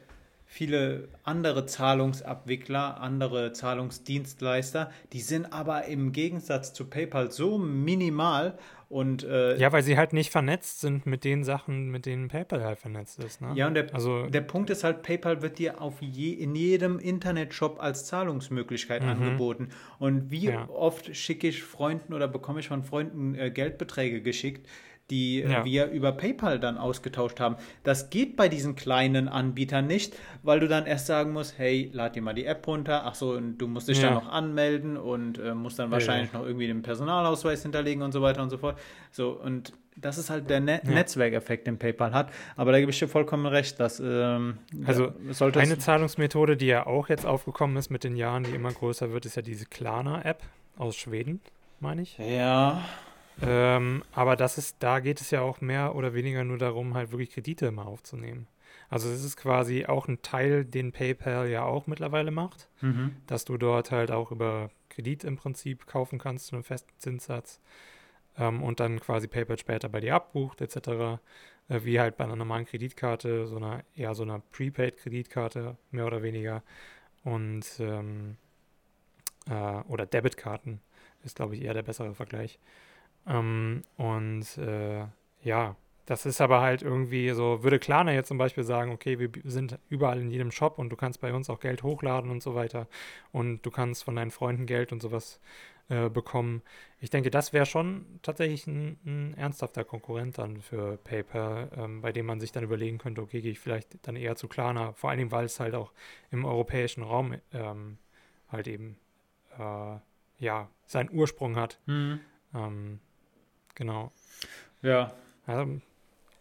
viele andere Zahlungsabwickler, andere Zahlungsdienstleister, die sind aber im Gegensatz zu PayPal so minimal und äh, ja, weil sie halt nicht vernetzt sind mit den Sachen, mit denen PayPal halt vernetzt ist. Ne? Ja, und der, also, der Punkt ist halt, PayPal wird dir auf je, in jedem Internetshop als Zahlungsmöglichkeit mhm. angeboten. Und wie ja. oft schicke ich Freunden oder bekomme ich von Freunden äh, Geldbeträge geschickt, die ja. wir über PayPal dann ausgetauscht haben. Das geht bei diesen kleinen Anbietern nicht, weil du dann erst sagen musst, hey, lad dir mal die App runter. Ach so, und du musst dich ja. dann noch anmelden und äh, musst dann wahrscheinlich ja, noch irgendwie den Personalausweis hinterlegen und so weiter und so fort. So, und das ist halt der ne Netzwerkeffekt, den PayPal hat. Aber da gebe ich dir vollkommen recht, dass ähm, also eine Zahlungsmethode, die ja auch jetzt aufgekommen ist mit den Jahren, die immer größer wird, ist ja diese Klarna-App aus Schweden, meine ich. Ja. Ähm, aber das ist, da geht es ja auch mehr oder weniger nur darum, halt wirklich Kredite immer aufzunehmen. Also es ist quasi auch ein Teil, den PayPal ja auch mittlerweile macht, mhm. dass du dort halt auch über Kredit im Prinzip kaufen kannst zu einem festen Zinssatz ähm, und dann quasi PayPal später bei dir abbucht etc. Äh, wie halt bei einer normalen Kreditkarte, so einer eher so einer Prepaid-Kreditkarte mehr oder weniger und ähm, äh, oder Debitkarten ist glaube ich eher der bessere Vergleich. Ähm, und äh, ja, das ist aber halt irgendwie so, würde Klarna jetzt zum Beispiel sagen, okay, wir sind überall in jedem Shop und du kannst bei uns auch Geld hochladen und so weiter und du kannst von deinen Freunden Geld und sowas äh, bekommen. Ich denke, das wäre schon tatsächlich ein, ein, ernsthafter Konkurrent dann für PayPal, ähm, bei dem man sich dann überlegen könnte, okay, gehe ich vielleicht dann eher zu Klarna, vor Dingen, weil es halt auch im europäischen Raum ähm, halt eben äh, ja seinen Ursprung hat. Mhm. Ähm, Genau. Ja. Ähm,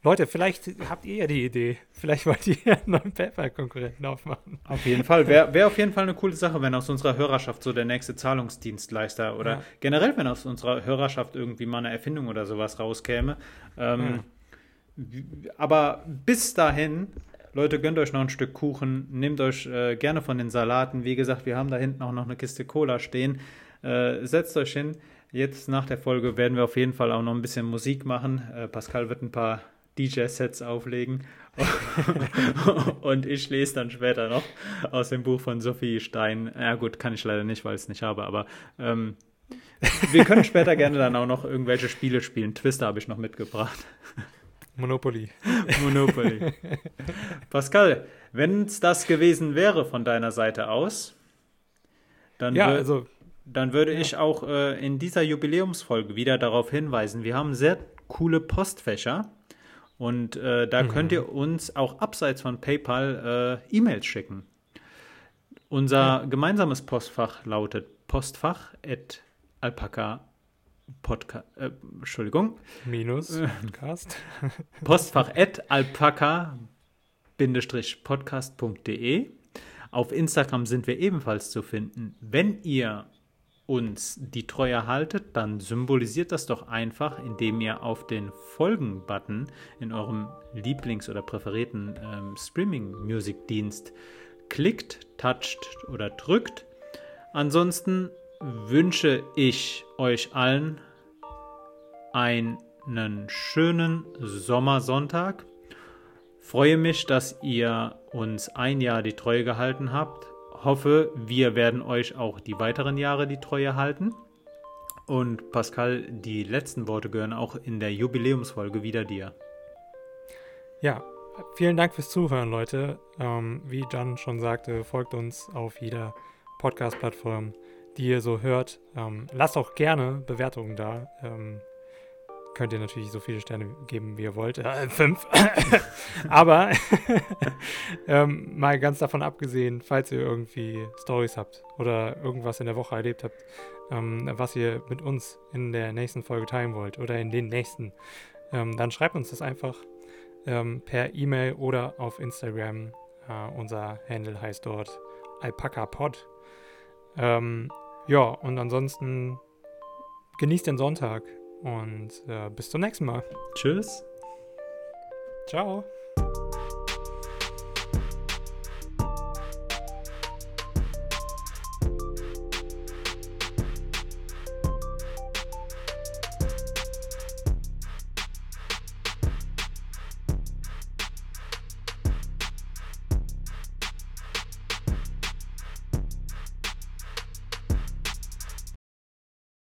Leute, vielleicht habt ihr ja die Idee. Vielleicht wollt ihr einen neuen PayPal-Konkurrenten aufmachen. Auf jeden Fall. Wäre wär auf jeden Fall eine coole Sache, wenn aus unserer Hörerschaft so der nächste Zahlungsdienstleister oder ja. generell, wenn aus unserer Hörerschaft irgendwie mal eine Erfindung oder sowas rauskäme. Ähm, ja. Aber bis dahin, Leute, gönnt euch noch ein Stück Kuchen, nehmt euch äh, gerne von den Salaten. Wie gesagt, wir haben da hinten auch noch eine Kiste Cola stehen. Äh, setzt euch hin. Jetzt nach der Folge werden wir auf jeden Fall auch noch ein bisschen Musik machen. Äh, Pascal wird ein paar DJ-Sets auflegen. und ich lese dann später noch aus dem Buch von Sophie Stein. Ja gut, kann ich leider nicht, weil ich es nicht habe, aber ähm, wir können später gerne dann auch noch irgendwelche Spiele spielen. Twister habe ich noch mitgebracht. Monopoly. Monopoly. Pascal, wenn es das gewesen wäre von deiner Seite aus, dann ja, also dann würde ja. ich auch äh, in dieser Jubiläumsfolge wieder darauf hinweisen, wir haben sehr coole Postfächer und äh, da mhm. könnt ihr uns auch abseits von PayPal äh, E-Mails schicken. Unser ja. gemeinsames Postfach lautet postfach at alpaka Podcast, äh, Entschuldigung. Minus Podcast. Postfach at alpaka-podcast.de. Auf Instagram sind wir ebenfalls zu finden. Wenn ihr uns die Treue haltet, dann symbolisiert das doch einfach, indem ihr auf den Folgen-Button in eurem Lieblings- oder präferierten ähm, Streaming-Music-Dienst klickt, toucht oder drückt. Ansonsten wünsche ich euch allen ein einen schönen Sommersonntag. Freue mich, dass ihr uns ein Jahr die Treue gehalten habt. Hoffe, wir werden euch auch die weiteren Jahre die Treue halten. Und Pascal, die letzten Worte gehören auch in der Jubiläumsfolge wieder dir. Ja, vielen Dank fürs Zuhören, Leute. Ähm, wie Jan schon sagte, folgt uns auf jeder Podcast-Plattform, die ihr so hört. Ähm, lasst auch gerne Bewertungen da. Ähm, könnt ihr natürlich so viele Sterne geben, wie ihr wollt. Äh, fünf. Aber ähm, mal ganz davon abgesehen, falls ihr irgendwie Stories habt oder irgendwas in der Woche erlebt habt, ähm, was ihr mit uns in der nächsten Folge teilen wollt oder in den nächsten, ähm, dann schreibt uns das einfach ähm, per E-Mail oder auf Instagram. Äh, unser Handle heißt dort alpacapod. Ähm, ja, und ansonsten genießt den Sonntag und äh, bis zum nächsten Mal. Tschüss. Ciao.